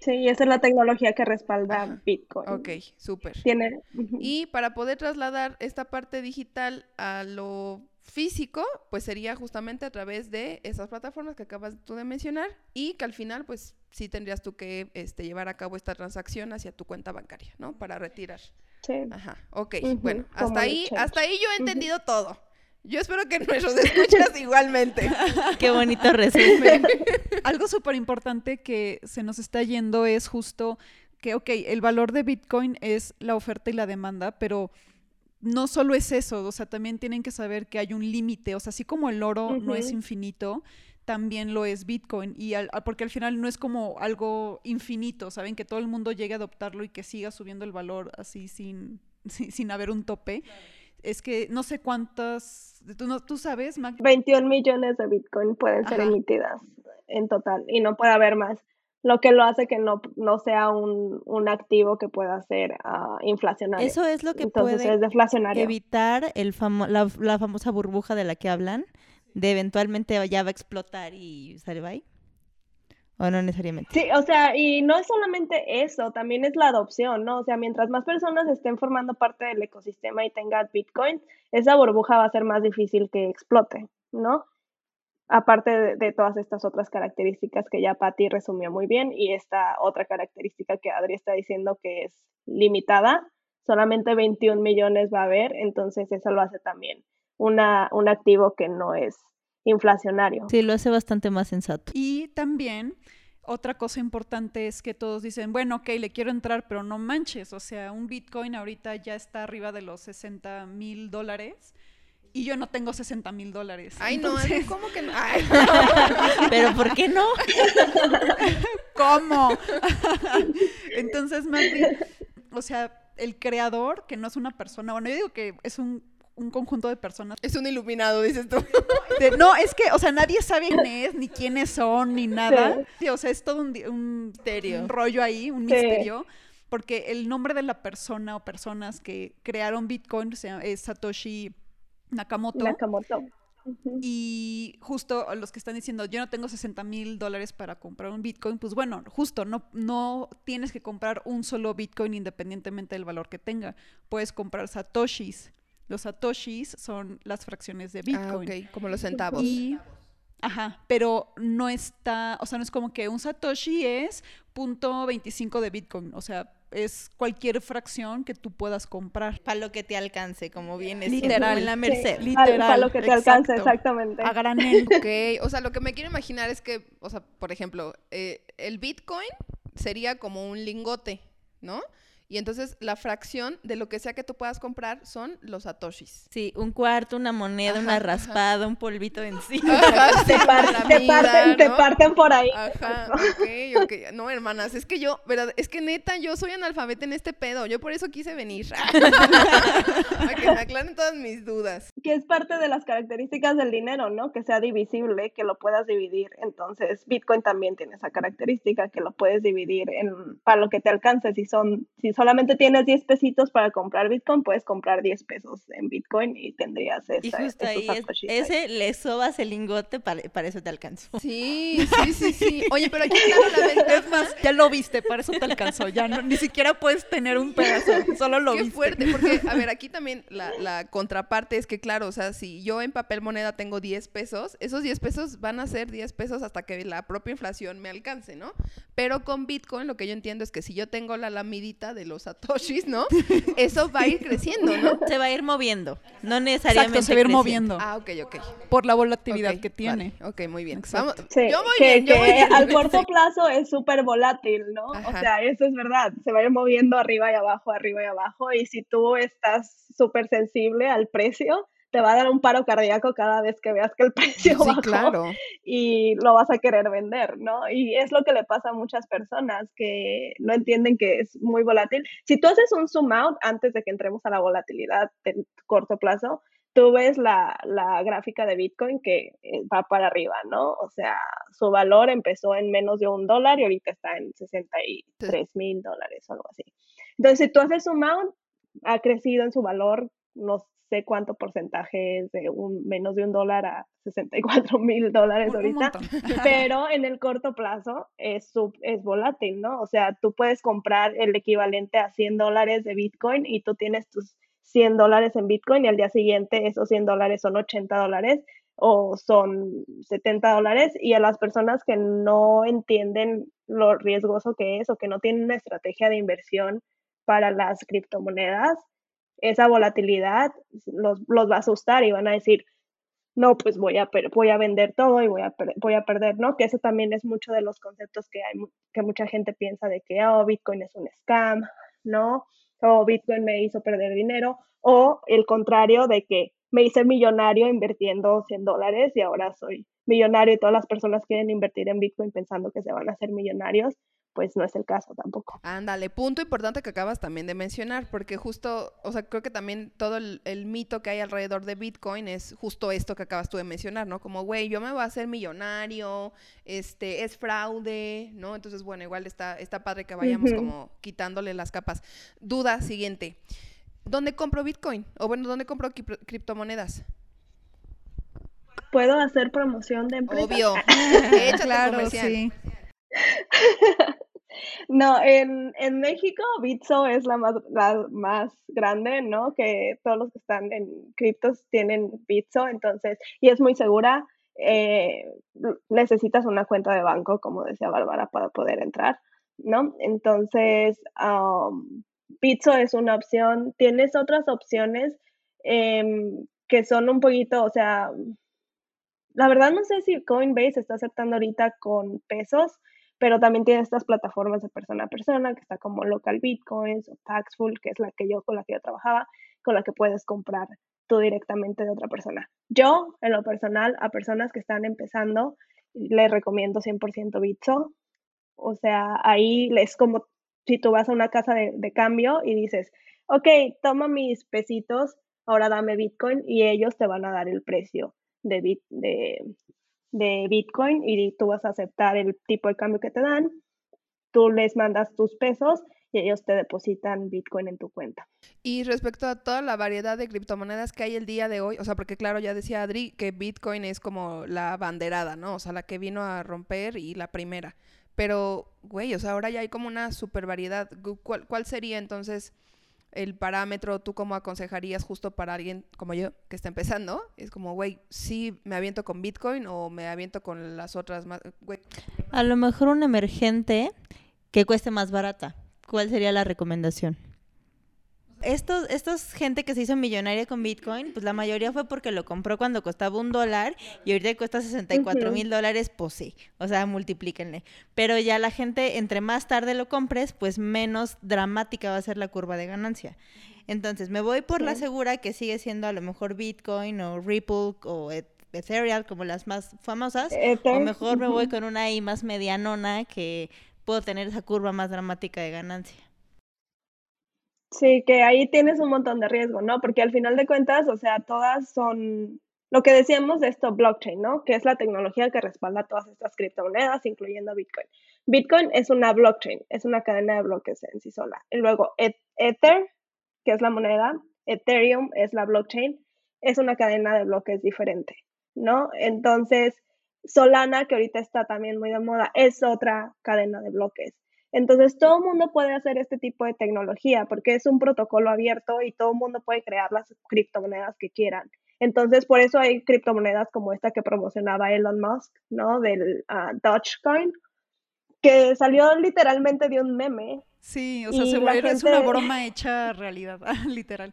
Sí, esa es la tecnología que respalda Ajá. Bitcoin. ok, súper. Tiene. Y para poder trasladar esta parte digital a lo físico, pues sería justamente a través de esas plataformas que acabas tú de mencionar y que al final, pues sí tendrías tú que este, llevar a cabo esta transacción hacia tu cuenta bancaria, ¿no? Para retirar. Sí. Ajá, ok. Bueno, hasta ahí, hasta ahí yo he entendido todo. Yo espero que <laughs> nuestros escuchas <laughs> igualmente. Qué bonito resumen. <laughs> Algo súper importante que se nos está yendo es justo que, ok, el valor de Bitcoin es la oferta y la demanda, pero no solo es eso, o sea, también tienen que saber que hay un límite, o sea, así como el oro no es infinito, también lo es Bitcoin, y al- al- porque al final no es como algo infinito, ¿saben? Que todo el mundo llegue a adoptarlo y que siga subiendo el valor así sin, sin, sin haber un tope. Es que no sé cuántas, tú, no, tú sabes, Mac, 21 millones de Bitcoin pueden ser Ajá. emitidas en total y no puede haber más. lo que lo hace que no, no sea un, un activo que pueda ser ah, inflacionario. Eso es lo que Entonces puede es deflacionario. evitar el famo- la, la famosa burbuja de la que hablan, de eventualmente ya va a explotar y sale bye. O no necesariamente. Sí, o sea, y no es solamente eso, también es la adopción, ¿no? O sea, mientras más personas estén formando parte del ecosistema y tengan Bitcoin, esa burbuja va a ser más difícil que explote, ¿no? Aparte de, de todas estas otras características que ya Patty resumió muy bien y esta otra característica que Adri está diciendo que es limitada, solamente 21 millones va a haber, entonces eso lo hace también una, un activo que no es inflacionario. Sí, lo hace bastante más sensato. Y también otra cosa importante es que todos dicen, bueno, ok, le quiero entrar, pero no manches, o sea, un Bitcoin ahorita ya está arriba de los 60 mil dólares y yo no tengo 60 mil dólares. Ay, no, Entonces, <laughs> ¿cómo que no? Ay, <laughs> Pero ¿por qué no? <laughs> ¿Cómo? Entonces, más bien, o sea, el creador, que no es una persona, bueno, yo digo que es un, un conjunto de personas. es un iluminado, dices tú. <laughs> de- no, es que, o sea, nadie sabe quién es, ni quiénes son, ni nada. Sí, o sea, es todo un, Misterio. un rollo ahí, un Sí. misterio. Porque el nombre de la persona o personas que crearon Bitcoin es Satoshi Nakamoto. Nakamoto. Y justo a los que están diciendo, yo no tengo 60 mil dólares para comprar un Bitcoin, pues bueno, justo, no, no tienes que comprar un solo Bitcoin independientemente del valor que tenga. Puedes comprar Satoshis. Los Satoshis son las fracciones de Ah, Bitcoin. ok, como los centavos. Y, ajá, pero no está, o sea, no es como que un Satoshi es punto .25 de Bitcoin, o sea, es cualquier fracción que tú puedas comprar. Para lo que te alcance, como viene siendo Literal. en la Merced. al- literal, para lo que te alcance, exactamente. A granel. Ok, o sea, lo que me quiero imaginar es que, o sea, por ejemplo, eh, el Bitcoin sería como un lingote, ¿no? Y entonces la fracción de lo que sea que tú puedas comprar son los satoshis. Sí, un cuarto, una moneda, una Ajá, ajá. raspada, un polvito encima. Ajá, <laughs> sí, Te, par- una te parten, te parten por ahí. Ajá, <laughs> ok, ok. No, hermanas, es que yo, ¿verdad? Es que neta, yo soy analfabeta en este pedo. Yo por eso quise venir. <laughs> Para que me aclaren todas mis dudas. Que es parte de las características del dinero, ¿no? Que sea divisible, que lo puedas dividir. Entonces, Bitcoin también tiene esa característica, que lo puedes dividir en, para lo que te alcance. Si son, si solamente tienes 10 pesitos para comprar Bitcoin, puedes comprar 10 pesos en Bitcoin y tendrías esa, Y justo esos ahí, es- ese le sobas el lingote, para, para eso te alcanzó. Sí, sí, sí, sí. Oye, pero aquí claro la <laughs> ventaja. Es más, ya lo viste, para eso te alcanzó. Ya no, ni siquiera puedes tener un pedazo, solo lo Qué viste. fuerte, porque, a ver, <laughs> aquí también la, la contraparte es que, claro, o sea, si yo en papel moneda tengo 10 pesos, esos 10 pesos van a ser 10 pesos hasta que la propia inflación me alcance, ¿no? Pero con Bitcoin lo que yo entiendo es que si yo tengo la lamidita de los satoshis, ¿no? <laughs> Eso va a ir creciendo, ¿no? Se va a ir moviendo, no necesariamente Exacto, se va a ir creciendo. moviendo Ah, ok, ok. por la volatilidad Ok, que tiene. vale, Ok, muy bien. Exacto. Vamos, Sí, yo voy que, bien, yo que voy bien. al corto <laughs> plazo es súper volátil, ¿no? Ajá. O sea, eso es verdad, se va a ir moviendo arriba y abajo, arriba y abajo, y si tú estás súper sensible al precio, te va a dar un paro cardíaco cada vez que veas que el <laughs> precio Sí, bajó claro. y lo vas a querer vender, ¿no? Y es lo que le pasa a muchas personas que no entienden que es muy volátil. Si tú haces un zoom out antes de que entremos a la volatilidad de corto plazo, tú ves la, la gráfica de Bitcoin que eh, va para arriba, ¿no? O sea, su valor empezó en menos de un dólar y ahorita está en 63 mil dólares o algo así. Entonces, si tú haces zoom out, ha crecido en su valor, no sé cuánto porcentaje es de un, menos de un dólar a 64 <laughs> mil dólares ahorita <laughs> pero en el corto plazo es, sub- es volátil, ¿no? O sea, tú puedes comprar el equivalente a 100 dólares de Bitcoin y tú tienes tus 100 dólares en Bitcoin y al día siguiente esos 100 dólares son 80 dólares o son 70 dólares y a las personas que no entienden lo riesgoso que es o que no tienen una estrategia de inversión para las criptomonedas, esa volatilidad los, los va a asustar y van a decir, no, pues voy a, voy a vender todo y voy a, voy a perder, ¿no? Que eso también es mucho de los conceptos que hay, que mucha gente piensa de que, oh, Bitcoin es un scam, ¿no? O Bitcoin me hizo perder dinero, o el contrario de que me hice millonario invirtiendo 100 dólares y ahora soy millonario y todas las personas quieren invertir en Bitcoin pensando que se van a hacer millonarios, pues no es el caso tampoco. Ándale, punto importante que acabas también de mencionar, porque justo, o sea, creo que también todo el, el mito que hay alrededor de Bitcoin es justo esto que acabas tú de mencionar, ¿no? Como, güey, yo me voy a hacer millonario, este, es fraude, ¿no? Entonces, bueno, igual está, está padre que vayamos como quitándole las capas. Duda siguiente. ¿Dónde compro Bitcoin? O bueno, ¿dónde compro cripto- criptomonedas? ¿Puedo hacer promoción de empresa? Obvio. <laughs> Échate claro, comercial. sí. <laughs> No, en, en México Bitso es la más, la más grande, ¿no? Que todos los que están en criptos tienen Bitso, entonces, y es muy segura. eh, necesitas una cuenta de banco, como decía Bárbara, para poder entrar, ¿no? Entonces, um, Bitso es una opción. Tienes otras opciones em, que son un poquito, o sea, la verdad no sé si Coinbase está aceptando ahorita con pesos, pero también tiene estas plataformas de persona a persona, que está como Local Bitcoins o Taxful, que es la que yo con la que yo trabajaba, con la que puedes comprar tú directamente de otra persona. Yo, en lo personal, a personas que están empezando, les recomiendo 100% Bitso. O sea, ahí es como si tú vas a una casa de, cambio y dices, ok, toma mis pesitos, ahora dame Bitcoin y ellos te van a dar el precio de, bit, de, de Bitcoin y tú vas a aceptar el tipo de cambio que te dan, tú les mandas tus pesos y ellos te depositan Bitcoin en tu cuenta. Y respecto a toda la variedad de criptomonedas que hay el día de hoy, o sea, porque claro, ya decía Adri que Bitcoin es como la banderada, ¿no? O sea, la que vino a romper y la primera. Pero, güey, o sea, ahora ya hay como una super variedad. ¿Cuál, cuál sería entonces el parámetro tú cómo aconsejarías justo para alguien como yo que está empezando? Es como, güey, sí me aviento con Bitcoin o me aviento con las otras más, güey. A lo mejor un emergente que cueste más barata. ¿Cuál sería la recomendación? Estos, estos gente que se hizo millonaria con Bitcoin, pues la mayoría fue porque lo compró cuando costaba un dólar y ahorita cuesta 64 mil dólares, pues sí, o sea, multiplíquenle. Pero ya la gente, entre más tarde lo compres, pues menos dramática va a ser la curva de ganancia. Entonces, me voy por la segura que sigue siendo a lo mejor Bitcoin o Ripple o Ethereum como las más famosas. O Ether, mejor me voy con una I más medianona que puedo tener esa curva más dramática de ganancia. Sí, que ahí tienes un montón de riesgo, ¿no? Porque al final de cuentas, o sea, todas son lo que decíamos de esto, blockchain, ¿no? Que es la tecnología que respalda todas estas criptomonedas, incluyendo Bitcoin. Bitcoin es una blockchain, es una cadena de bloques en sí sola. Y luego Et- Ether, que es la moneda, Ethereum es la blockchain, es una cadena de bloques diferente, ¿no? Entonces, Solana, que ahorita está también muy de moda, es otra cadena de bloques. Entonces, todo el mundo puede hacer este tipo de tecnología porque es un protocolo abierto y todo el mundo puede crear las criptomonedas que quieran. Entonces, por eso hay criptomonedas como esta que promocionaba Elon Musk, ¿no? Del ah, Dogecoin, que salió literalmente de un meme, Sí, o sea, se volvió- es una broma hecha realidad, <laughs> literal.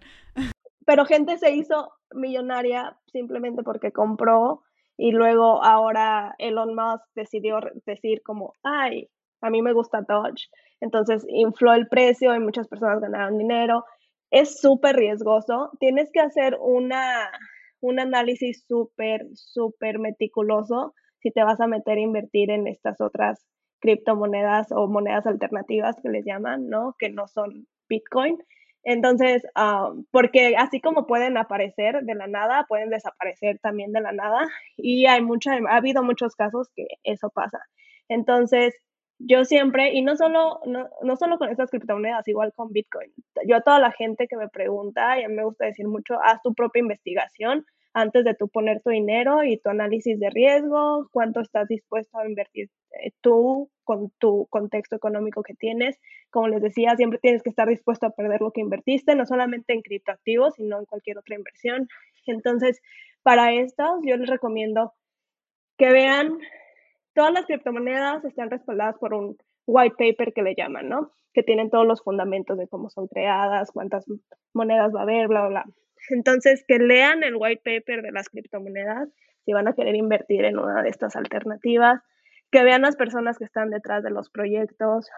pero gente se hizo millonaria simplemente porque compró y luego ahora Elon Musk decidió decir como, ay, a mí me gusta Doge. Entonces infló el precio y muchas personas ganaron dinero. Es súper riesgoso. Tienes que hacer una, un análisis súper, súper meticuloso si te vas a meter a invertir en estas otras criptomonedas o monedas alternativas que les llaman, ¿no? Que no son Bitcoin. Entonces, ah, porque así como pueden aparecer de la nada, pueden desaparecer también de la nada. Y hay mucha, ha habido muchos casos que eso pasa. Entonces, yo siempre, y no solo, no, no solo con estas criptomonedas, igual con Bitcoin. Yo a toda la gente que me pregunta, y a mí me gusta decir mucho, haz tu propia investigación antes de tú poner tu dinero y tu análisis de riesgo, cuánto estás dispuesto a invertir eh, tú con tu contexto económico que tienes. Como les decía, siempre tienes que estar dispuesto a perder lo que invertiste, no solamente en criptoactivos, sino en cualquier otra inversión. Entonces, para estos, yo les recomiendo que vean todas las criptomonedas están respaldadas por un white paper que le llaman, ¿no? Que tienen todos los fundamentos de cómo son creadas, cuántas monedas va a haber, bla, bla. Entonces, que lean el white paper de las criptomonedas si van a querer invertir en una de estas alternativas, que vean las personas que están detrás de los proyectos,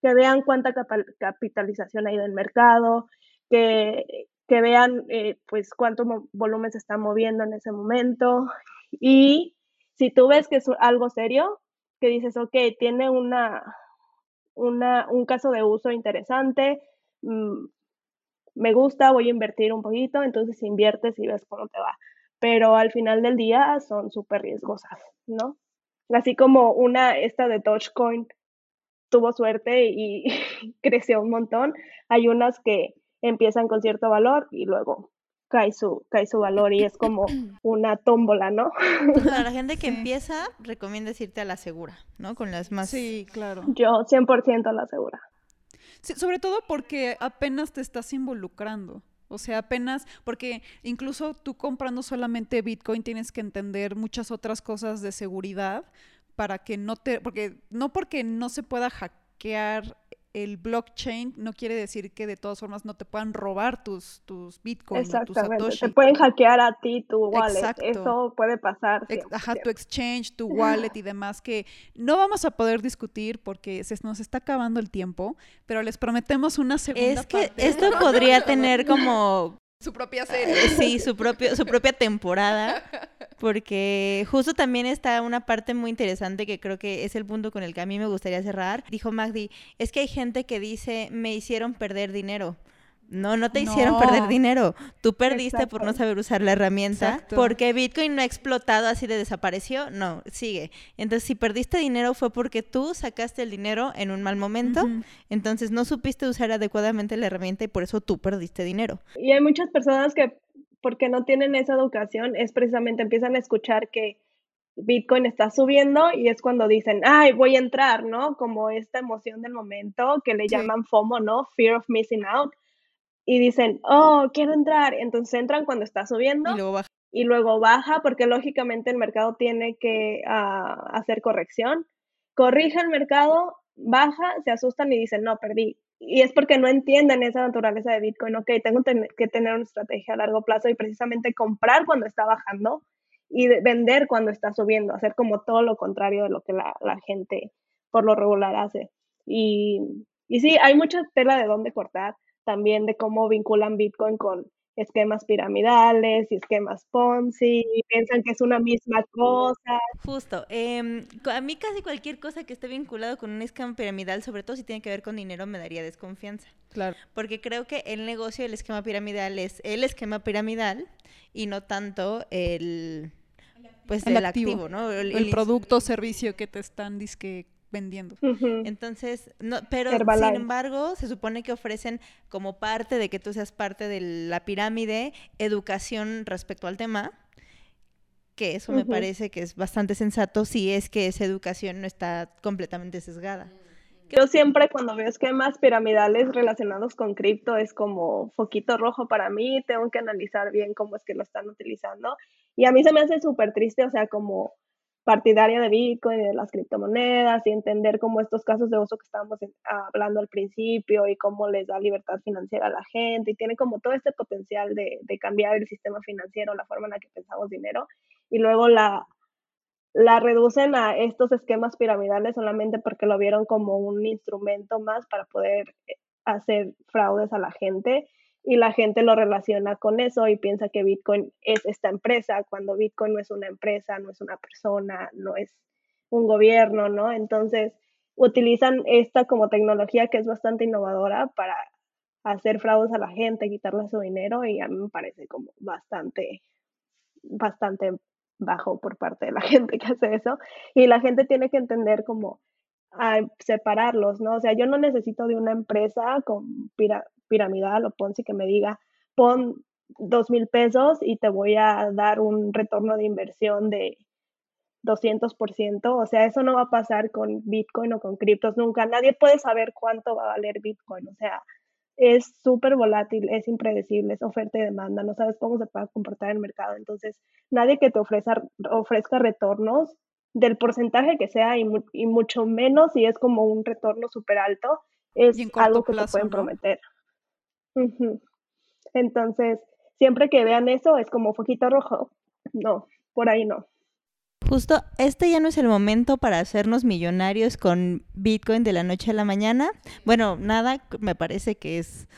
que vean cuánta capitalización hay del mercado, que, que vean eh, pues cuánto volumen se está moviendo en ese momento y si tú ves que es algo serio, que dices, ok, tiene una, una, un caso de uso interesante, mm, me gusta, voy a invertir un poquito, entonces inviertes y ves cómo te va. Pero al final del día son súper riesgosas, ¿no? Así como una, esta de Dogecoin, tuvo suerte y <laughs> creció un montón, hay unas que empiezan con cierto valor y luego cae su, cae su valor y es como una tómbola, ¿no? <laughs> Para la gente que empieza, recomienda irte a la segura, ¿no? Con las más... Sí, claro. Yo 100% a la segura. Sí, sobre todo porque apenas te estás involucrando. O sea, apenas, porque incluso tú comprando solamente Bitcoin tienes que entender muchas otras cosas de seguridad para que no te, porque no porque no se pueda hackear el blockchain no quiere decir que de todas formas no te puedan robar tus, tus bitcoins. Exactamente. tus Satoshi. Te pueden hackear a ti tu wallet. Exacto. Eso puede pasar. Ajá, tu exchange, tu <laughs> wallet y demás que no vamos a poder discutir porque se nos está acabando el tiempo, pero les prometemos una segunda Es que esto <laughs> podría tener como su propia serie. Sí, su, propio, su propia temporada. <laughs> Porque justo también está una parte muy interesante que creo que es el punto con el que a mí me gustaría cerrar. Dijo Magdi, es que hay gente que dice, me hicieron perder dinero. No, no te hicieron perder dinero. Tú perdiste por no saber usar la herramienta. Porque Bitcoin no ha explotado así de desapareció. No, sigue. Entonces, si perdiste dinero fue porque tú sacaste el dinero en un mal momento. Entonces, no supiste usar adecuadamente la herramienta y por eso tú perdiste dinero. Y hay muchas personas que, porque no tienen esa educación, es precisamente empiezan a escuchar que Bitcoin está subiendo y es cuando dicen, ay, voy a entrar, ¿no? Como esta emoción del momento que le llaman FOMO, ¿no? Fear of missing out y dicen, oh, quiero entrar. Entonces entran cuando está subiendo y luego baja, porque lógicamente el mercado tiene que uh, hacer corrección. Corrige el mercado, baja, se asustan y dicen, no, perdí. Y es porque no entienden esa naturaleza de Bitcoin. Ok, tengo que tener una estrategia a largo plazo y precisamente comprar cuando está bajando y vender cuando está subiendo, hacer como todo lo contrario de lo que la, la gente por lo regular hace. Y, y sí, hay mucha tela de dónde cortar también de cómo vinculan Bitcoin con esquemas piramidales y esquemas Ponzi, y piensan que es una misma cosa. Justo, eh, a mí casi cualquier cosa que esté vinculado con un esquema piramidal, sobre todo si tiene que ver con dinero, me daría desconfianza. Claro. Porque creo que el negocio del esquema piramidal es el esquema piramidal y no tanto el pues el, activo, ¿no? El, el producto o servicio que te están disque vendiendo. Entonces, no, pero sin embargo, se supone que ofrecen como parte de que tú seas parte de la pirámide, educación respecto al tema, que eso me parece que es bastante sensato si es que esa educación no está completamente sesgada. Yo siempre cuando veo esquemas piramidales relacionados con cripto es como foquito rojo para mí, tengo que analizar bien cómo es que lo están utilizando. Y a mí se me hace súper triste, o sea, como partidaria de Bitcoin y de las criptomonedas y entender cómo estos casos de uso que estábamos hablando al principio y cómo les da libertad financiera a la gente y tiene como todo este potencial de, de cambiar el sistema financiero, la forma en la que pensamos dinero y luego la, la reducen a estos esquemas piramidales solamente porque lo vieron como un instrumento más para poder eh, hacer fraudes a la gente y la gente lo relaciona con eso y piensa que Bitcoin es esta empresa, cuando Bitcoin no es una empresa, no es una persona, no es un gobierno, ¿no? Entonces, utilizan esta como tecnología que es bastante innovadora para hacer fraudes a la gente, quitarle su dinero y a mí me parece como bastante, bastante bajo por parte de la <laughs> gente que hace eso. Y la gente tiene que entender como separarlos, ¿no? O sea, yo no necesito de una empresa con piramidal o Ponzi que me diga, pon dos mil pesos y te voy a dar un retorno de inversión de 200%. O sea, eso no va a pasar con Bitcoin o con criptos nunca. Nadie puede saber cuánto va a valer Bitcoin. O sea, es súper volátil, es impredecible, es oferta y demanda, no sabes cómo se puede comportar el mercado. Entonces, nadie que te ofrezca, ofrezca retornos del porcentaje que sea y, y mucho menos si es como un retorno súper alto, es algo que te pueden prometer. Entonces, siempre que vean eso, es como foquito rojo. No, por ahí no. Justo, este ya no es el momento para hacernos millonarios con Bitcoin de la noche a la mañana. Bueno, nada, me parece que es...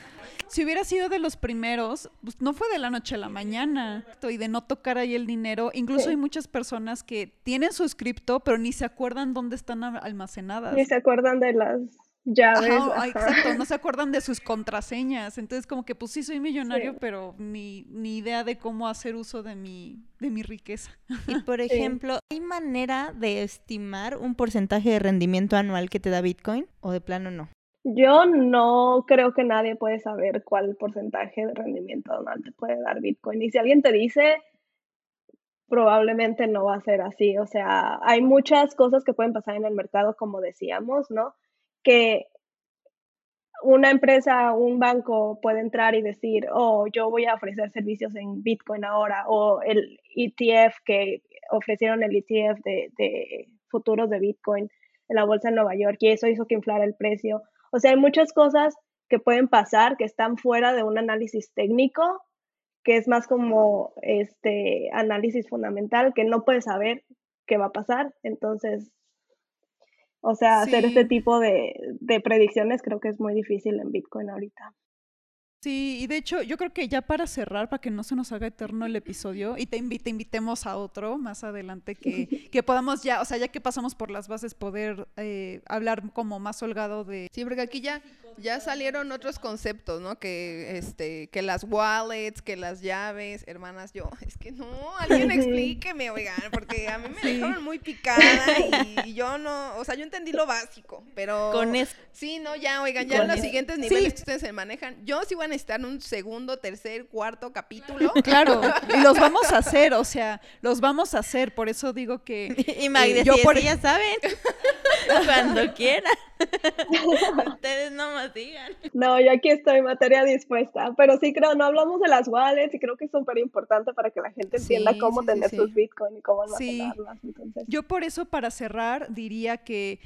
Si hubiera sido de los primeros, pues no fue de la noche a la mañana. Y de no tocar ahí el dinero. Incluso hay muchas personas que tienen su cripto, pero ni se acuerdan dónde están almacenadas. Ni se acuerdan de las Ya ves. Ajá, exacto, no se <laughs> acuerdan de sus contraseñas. Entonces, como que pues sí soy millonario, Sí. pero ni, ni idea de cómo hacer uso de mi, de mi riqueza. Y por <laughs> ejemplo, ¿hay manera de estimar un porcentaje de rendimiento anual que te da Bitcoin? ¿O de plano no? Yo no creo que nadie puede saber cuál porcentaje de rendimiento anual te puede dar Bitcoin. Y si alguien te dice, probablemente no va a ser así. O sea, hay muchas cosas que pueden pasar en el mercado, como decíamos, ¿no? Que una empresa, un banco puede entrar y decir, oh, yo voy a ofrecer servicios en Bitcoin ahora, o el ETF que ofrecieron el ETF de, de futuros de Bitcoin en la bolsa de Nueva York y eso hizo que inflara el precio. O sea, hay muchas cosas que pueden pasar que están fuera de un análisis técnico, que es más como este análisis fundamental, que no puedes saber qué va a pasar. Entonces, o sea, hacer este tipo de, de predicciones creo que es muy difícil en Bitcoin ahorita. Sí, y de hecho, yo creo que ya para cerrar, para que no se nos haga eterno el episodio, y te, invi- te invitemos a otro más adelante, que, <laughs> que podamos ya, o sea, ya que pasamos por las bases, poder eh, hablar como más holgado de... Sí, porque aquí ya, ya salieron otros conceptos, ¿no? Que este, que las wallets, que las llaves, hermanas, yo, <laughs> es que no, alguien <laughs> explíqueme, oigan, porque a mí me dejaron muy picada y, y yo no, o sea, yo entendí lo básico, pero Con eso. sí, no, ya, oigan, ya Con en los eso. siguientes Sí. niveles que ustedes se manejan, yo sí voy a necesitar un segundo, tercer, cuarto capítulo. <laughs> Claro, y los vamos a hacer, o sea, los vamos a hacer, por eso digo que... <laughs> Y Eh, yo así, por- "Sí, ya saben, <laughs> cuando quieran. Ustedes no más digan. No, yo aquí estoy materia dispuesta, pero sí creo, no hablamos de las wallets y creo que es súper importante para que la gente entienda Sí, cómo tener sí. sus Bitcoin y cómo Sí. almacenarlas. Entonces, Yo por eso, para cerrar, diría que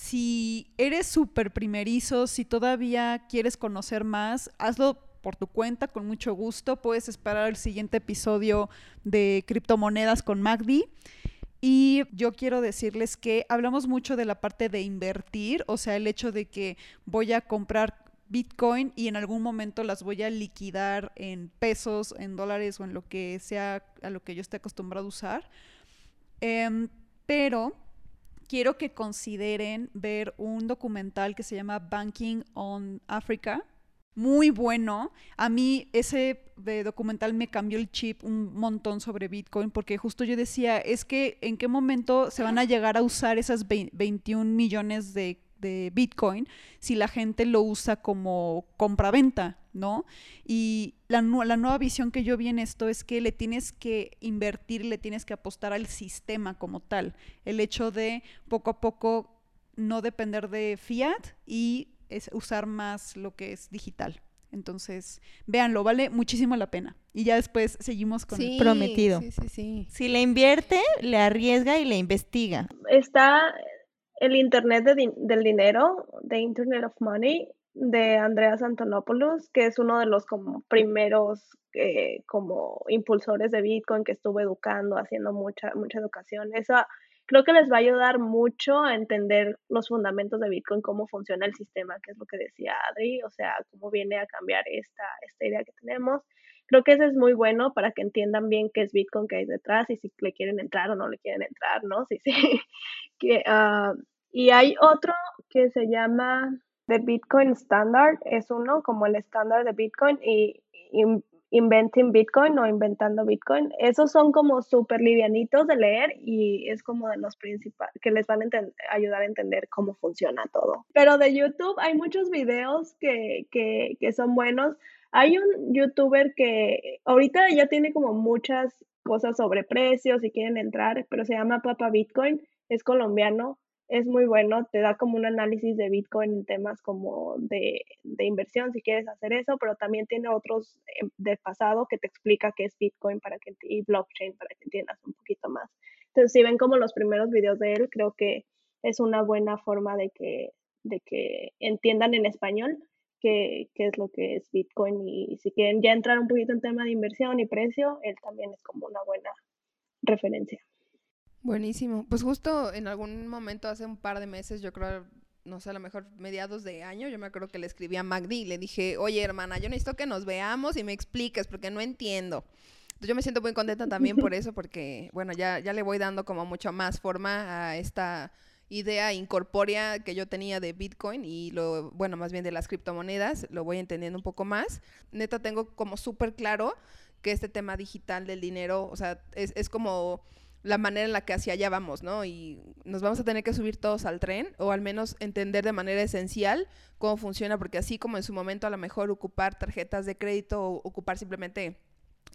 si eres súper primerizo, si todavía quieres conocer más, hazlo por tu cuenta, con mucho gusto. Puedes esperar el siguiente episodio de criptomonedas con Magdi. Y yo quiero decirles que hablamos mucho de la parte de invertir, o sea, el hecho de que voy a comprar Bitcoin y en algún momento las voy a liquidar en pesos, en dólares o en lo que sea a lo que yo esté acostumbrado a usar. Em, pero quiero que consideren ver un documental que se llama Banking on Africa. Muy bueno. A mí ese de documental me cambió el chip un montón sobre Bitcoin porque justo yo decía, es que en qué momento se van a llegar a usar esas vein- 21 millones de, de Bitcoin si la gente lo usa como compra-venta, ¿no? Y la, la nueva visión que yo vi en esto es que le tienes que invertir, le tienes que apostar al sistema como tal. El hecho de poco a poco no depender de fiat y es usar más lo que es digital. Entonces, véanlo, vale muchísimo la pena. Y ya después seguimos con Sí, prometido. Sí, sí, sí. Si le invierte, le arriesga y le investiga. está el Internet de din- del dinero, The Internet of Money, de Andreas Antonopoulos, que es uno de los primeros eh, como impulsores de Bitcoin que estuvo educando, haciendo mucha, mucha educación. Eso creo que les va a ayudar mucho a entender los fundamentos de Bitcoin, cómo funciona el sistema, que es lo que decía Adri, o sea, cómo viene a cambiar esta, esta idea que tenemos. Creo que eso es muy bueno para que entiendan bien qué es Bitcoin, qué hay detrás y si le quieren entrar o no le quieren entrar, ¿no? <laughs> Sí, sí. Que, ah, y hay otro que se llama The Bitcoin Standard, es uno como el estándar de Bitcoin y, y Inventing Bitcoin o Inventando Bitcoin. Esos son como súper livianitos de leer y es como de los principales que les van a ayudar a entender cómo funciona todo. Pero de YouTube hay muchos videos que, que, que son buenos. Hay un youtuber que ahorita ya tiene como muchas cosas sobre precios si quieren entrar, pero se llama Papa Bitcoin, es colombiano, es muy bueno, te da como un análisis de Bitcoin en temas como de, de inversión si quieres hacer eso, pero también tiene otros eh, del pasado que te explica qué es Bitcoin para que y blockchain para que entiendas un poquito más. Entonces, si ven como los primeros videos de él, creo que es una buena forma de que, de que entiendan en español qué, qué es lo que es Bitcoin y si quieren ya entrar un poquito en tema de inversión y precio, él también es como una buena referencia. Buenísimo. Pues justo en algún momento, hace un par de meses, yo creo, no sé, a lo mejor mediados de año, yo me acuerdo que le escribí a Magdi y le dije, oye hermana, yo necesito que nos veamos y me expliques porque no entiendo. Entonces yo me siento muy contenta también por eso, porque bueno, ya, ya le voy dando como mucho más forma a esta idea incorpórea que yo tenía de Bitcoin y lo, bueno, más bien de las criptomonedas, lo voy entendiendo un poco más. Neta, tengo como súper claro que este tema digital del dinero, o sea, es, es como la manera en la que hacia allá vamos, ¿no? Y nos vamos a tener que subir todos al tren o al menos entender de manera esencial cómo funciona, porque así como en su momento a lo mejor ocupar tarjetas de crédito o ocupar simplemente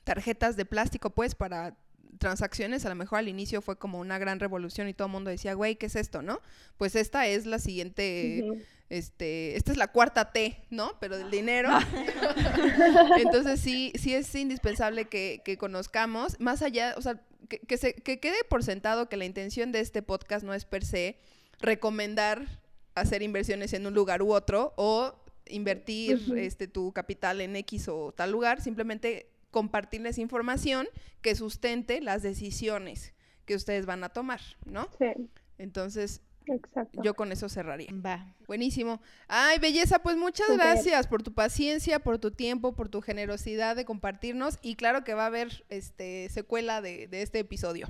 tarjetas de plástico, pues, para transacciones, a lo mejor al inicio fue como una gran revolución y todo el mundo decía, güey, ¿qué es esto, no? Pues esta es la siguiente. Este, esta es la cuarta T, ¿no? Pero del dinero. <laughs> Entonces sí, <laughs> sí es indispensable que, que conozcamos, más allá, o sea, que, que se, que quede por sentado que la intención de este podcast no es per se recomendar hacer inversiones en un lugar u otro o invertir este, tu capital en X o tal lugar, simplemente compartirles información que sustente las decisiones que ustedes van a tomar, ¿no? Sí, Entonces, exacto. yo con eso cerraría. Va. Buenísimo. Ay, belleza, pues muchas gracias por tu paciencia, por tu tiempo, por tu generosidad de compartirnos y claro que va a haber este secuela de, de este episodio.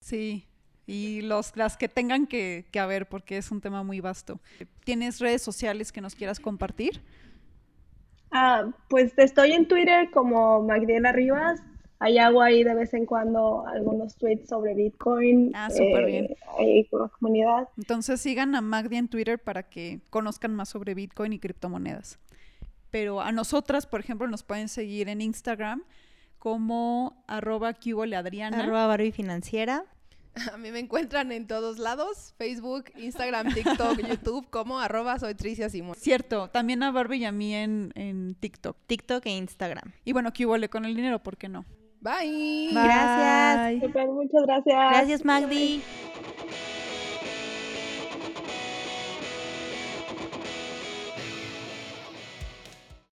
Sí, y los, las que tengan que, que haber, porque es un tema muy vasto. ¿Tienes redes sociales que nos quieras compartir? Ah, pues estoy en Twitter como Magdiela Rivas. Ahí hago ahí de vez en cuando algunos tweets sobre Bitcoin. Ah, súper bien. Ahí con la comunidad. Entonces sigan a Magdi en Twitter para que conozcan más sobre Bitcoin y criptomonedas. Pero a nosotras, por ejemplo, nos pueden seguir en Instagram como arroba Adriana. Arroba Barbie Financiera. <laughs> A mí me encuentran en todos lados, Facebook, Instagram, TikTok, <laughs> YouTube, como arroba soy Tricia Simón. Cierto, también a Barbie y a mí en, en TikTok. TikTok e Instagram. Y bueno, que hubo con el dinero, ¿por qué no? Bye. Gracias. Bye. Muchas gracias. Gracias, Magdi.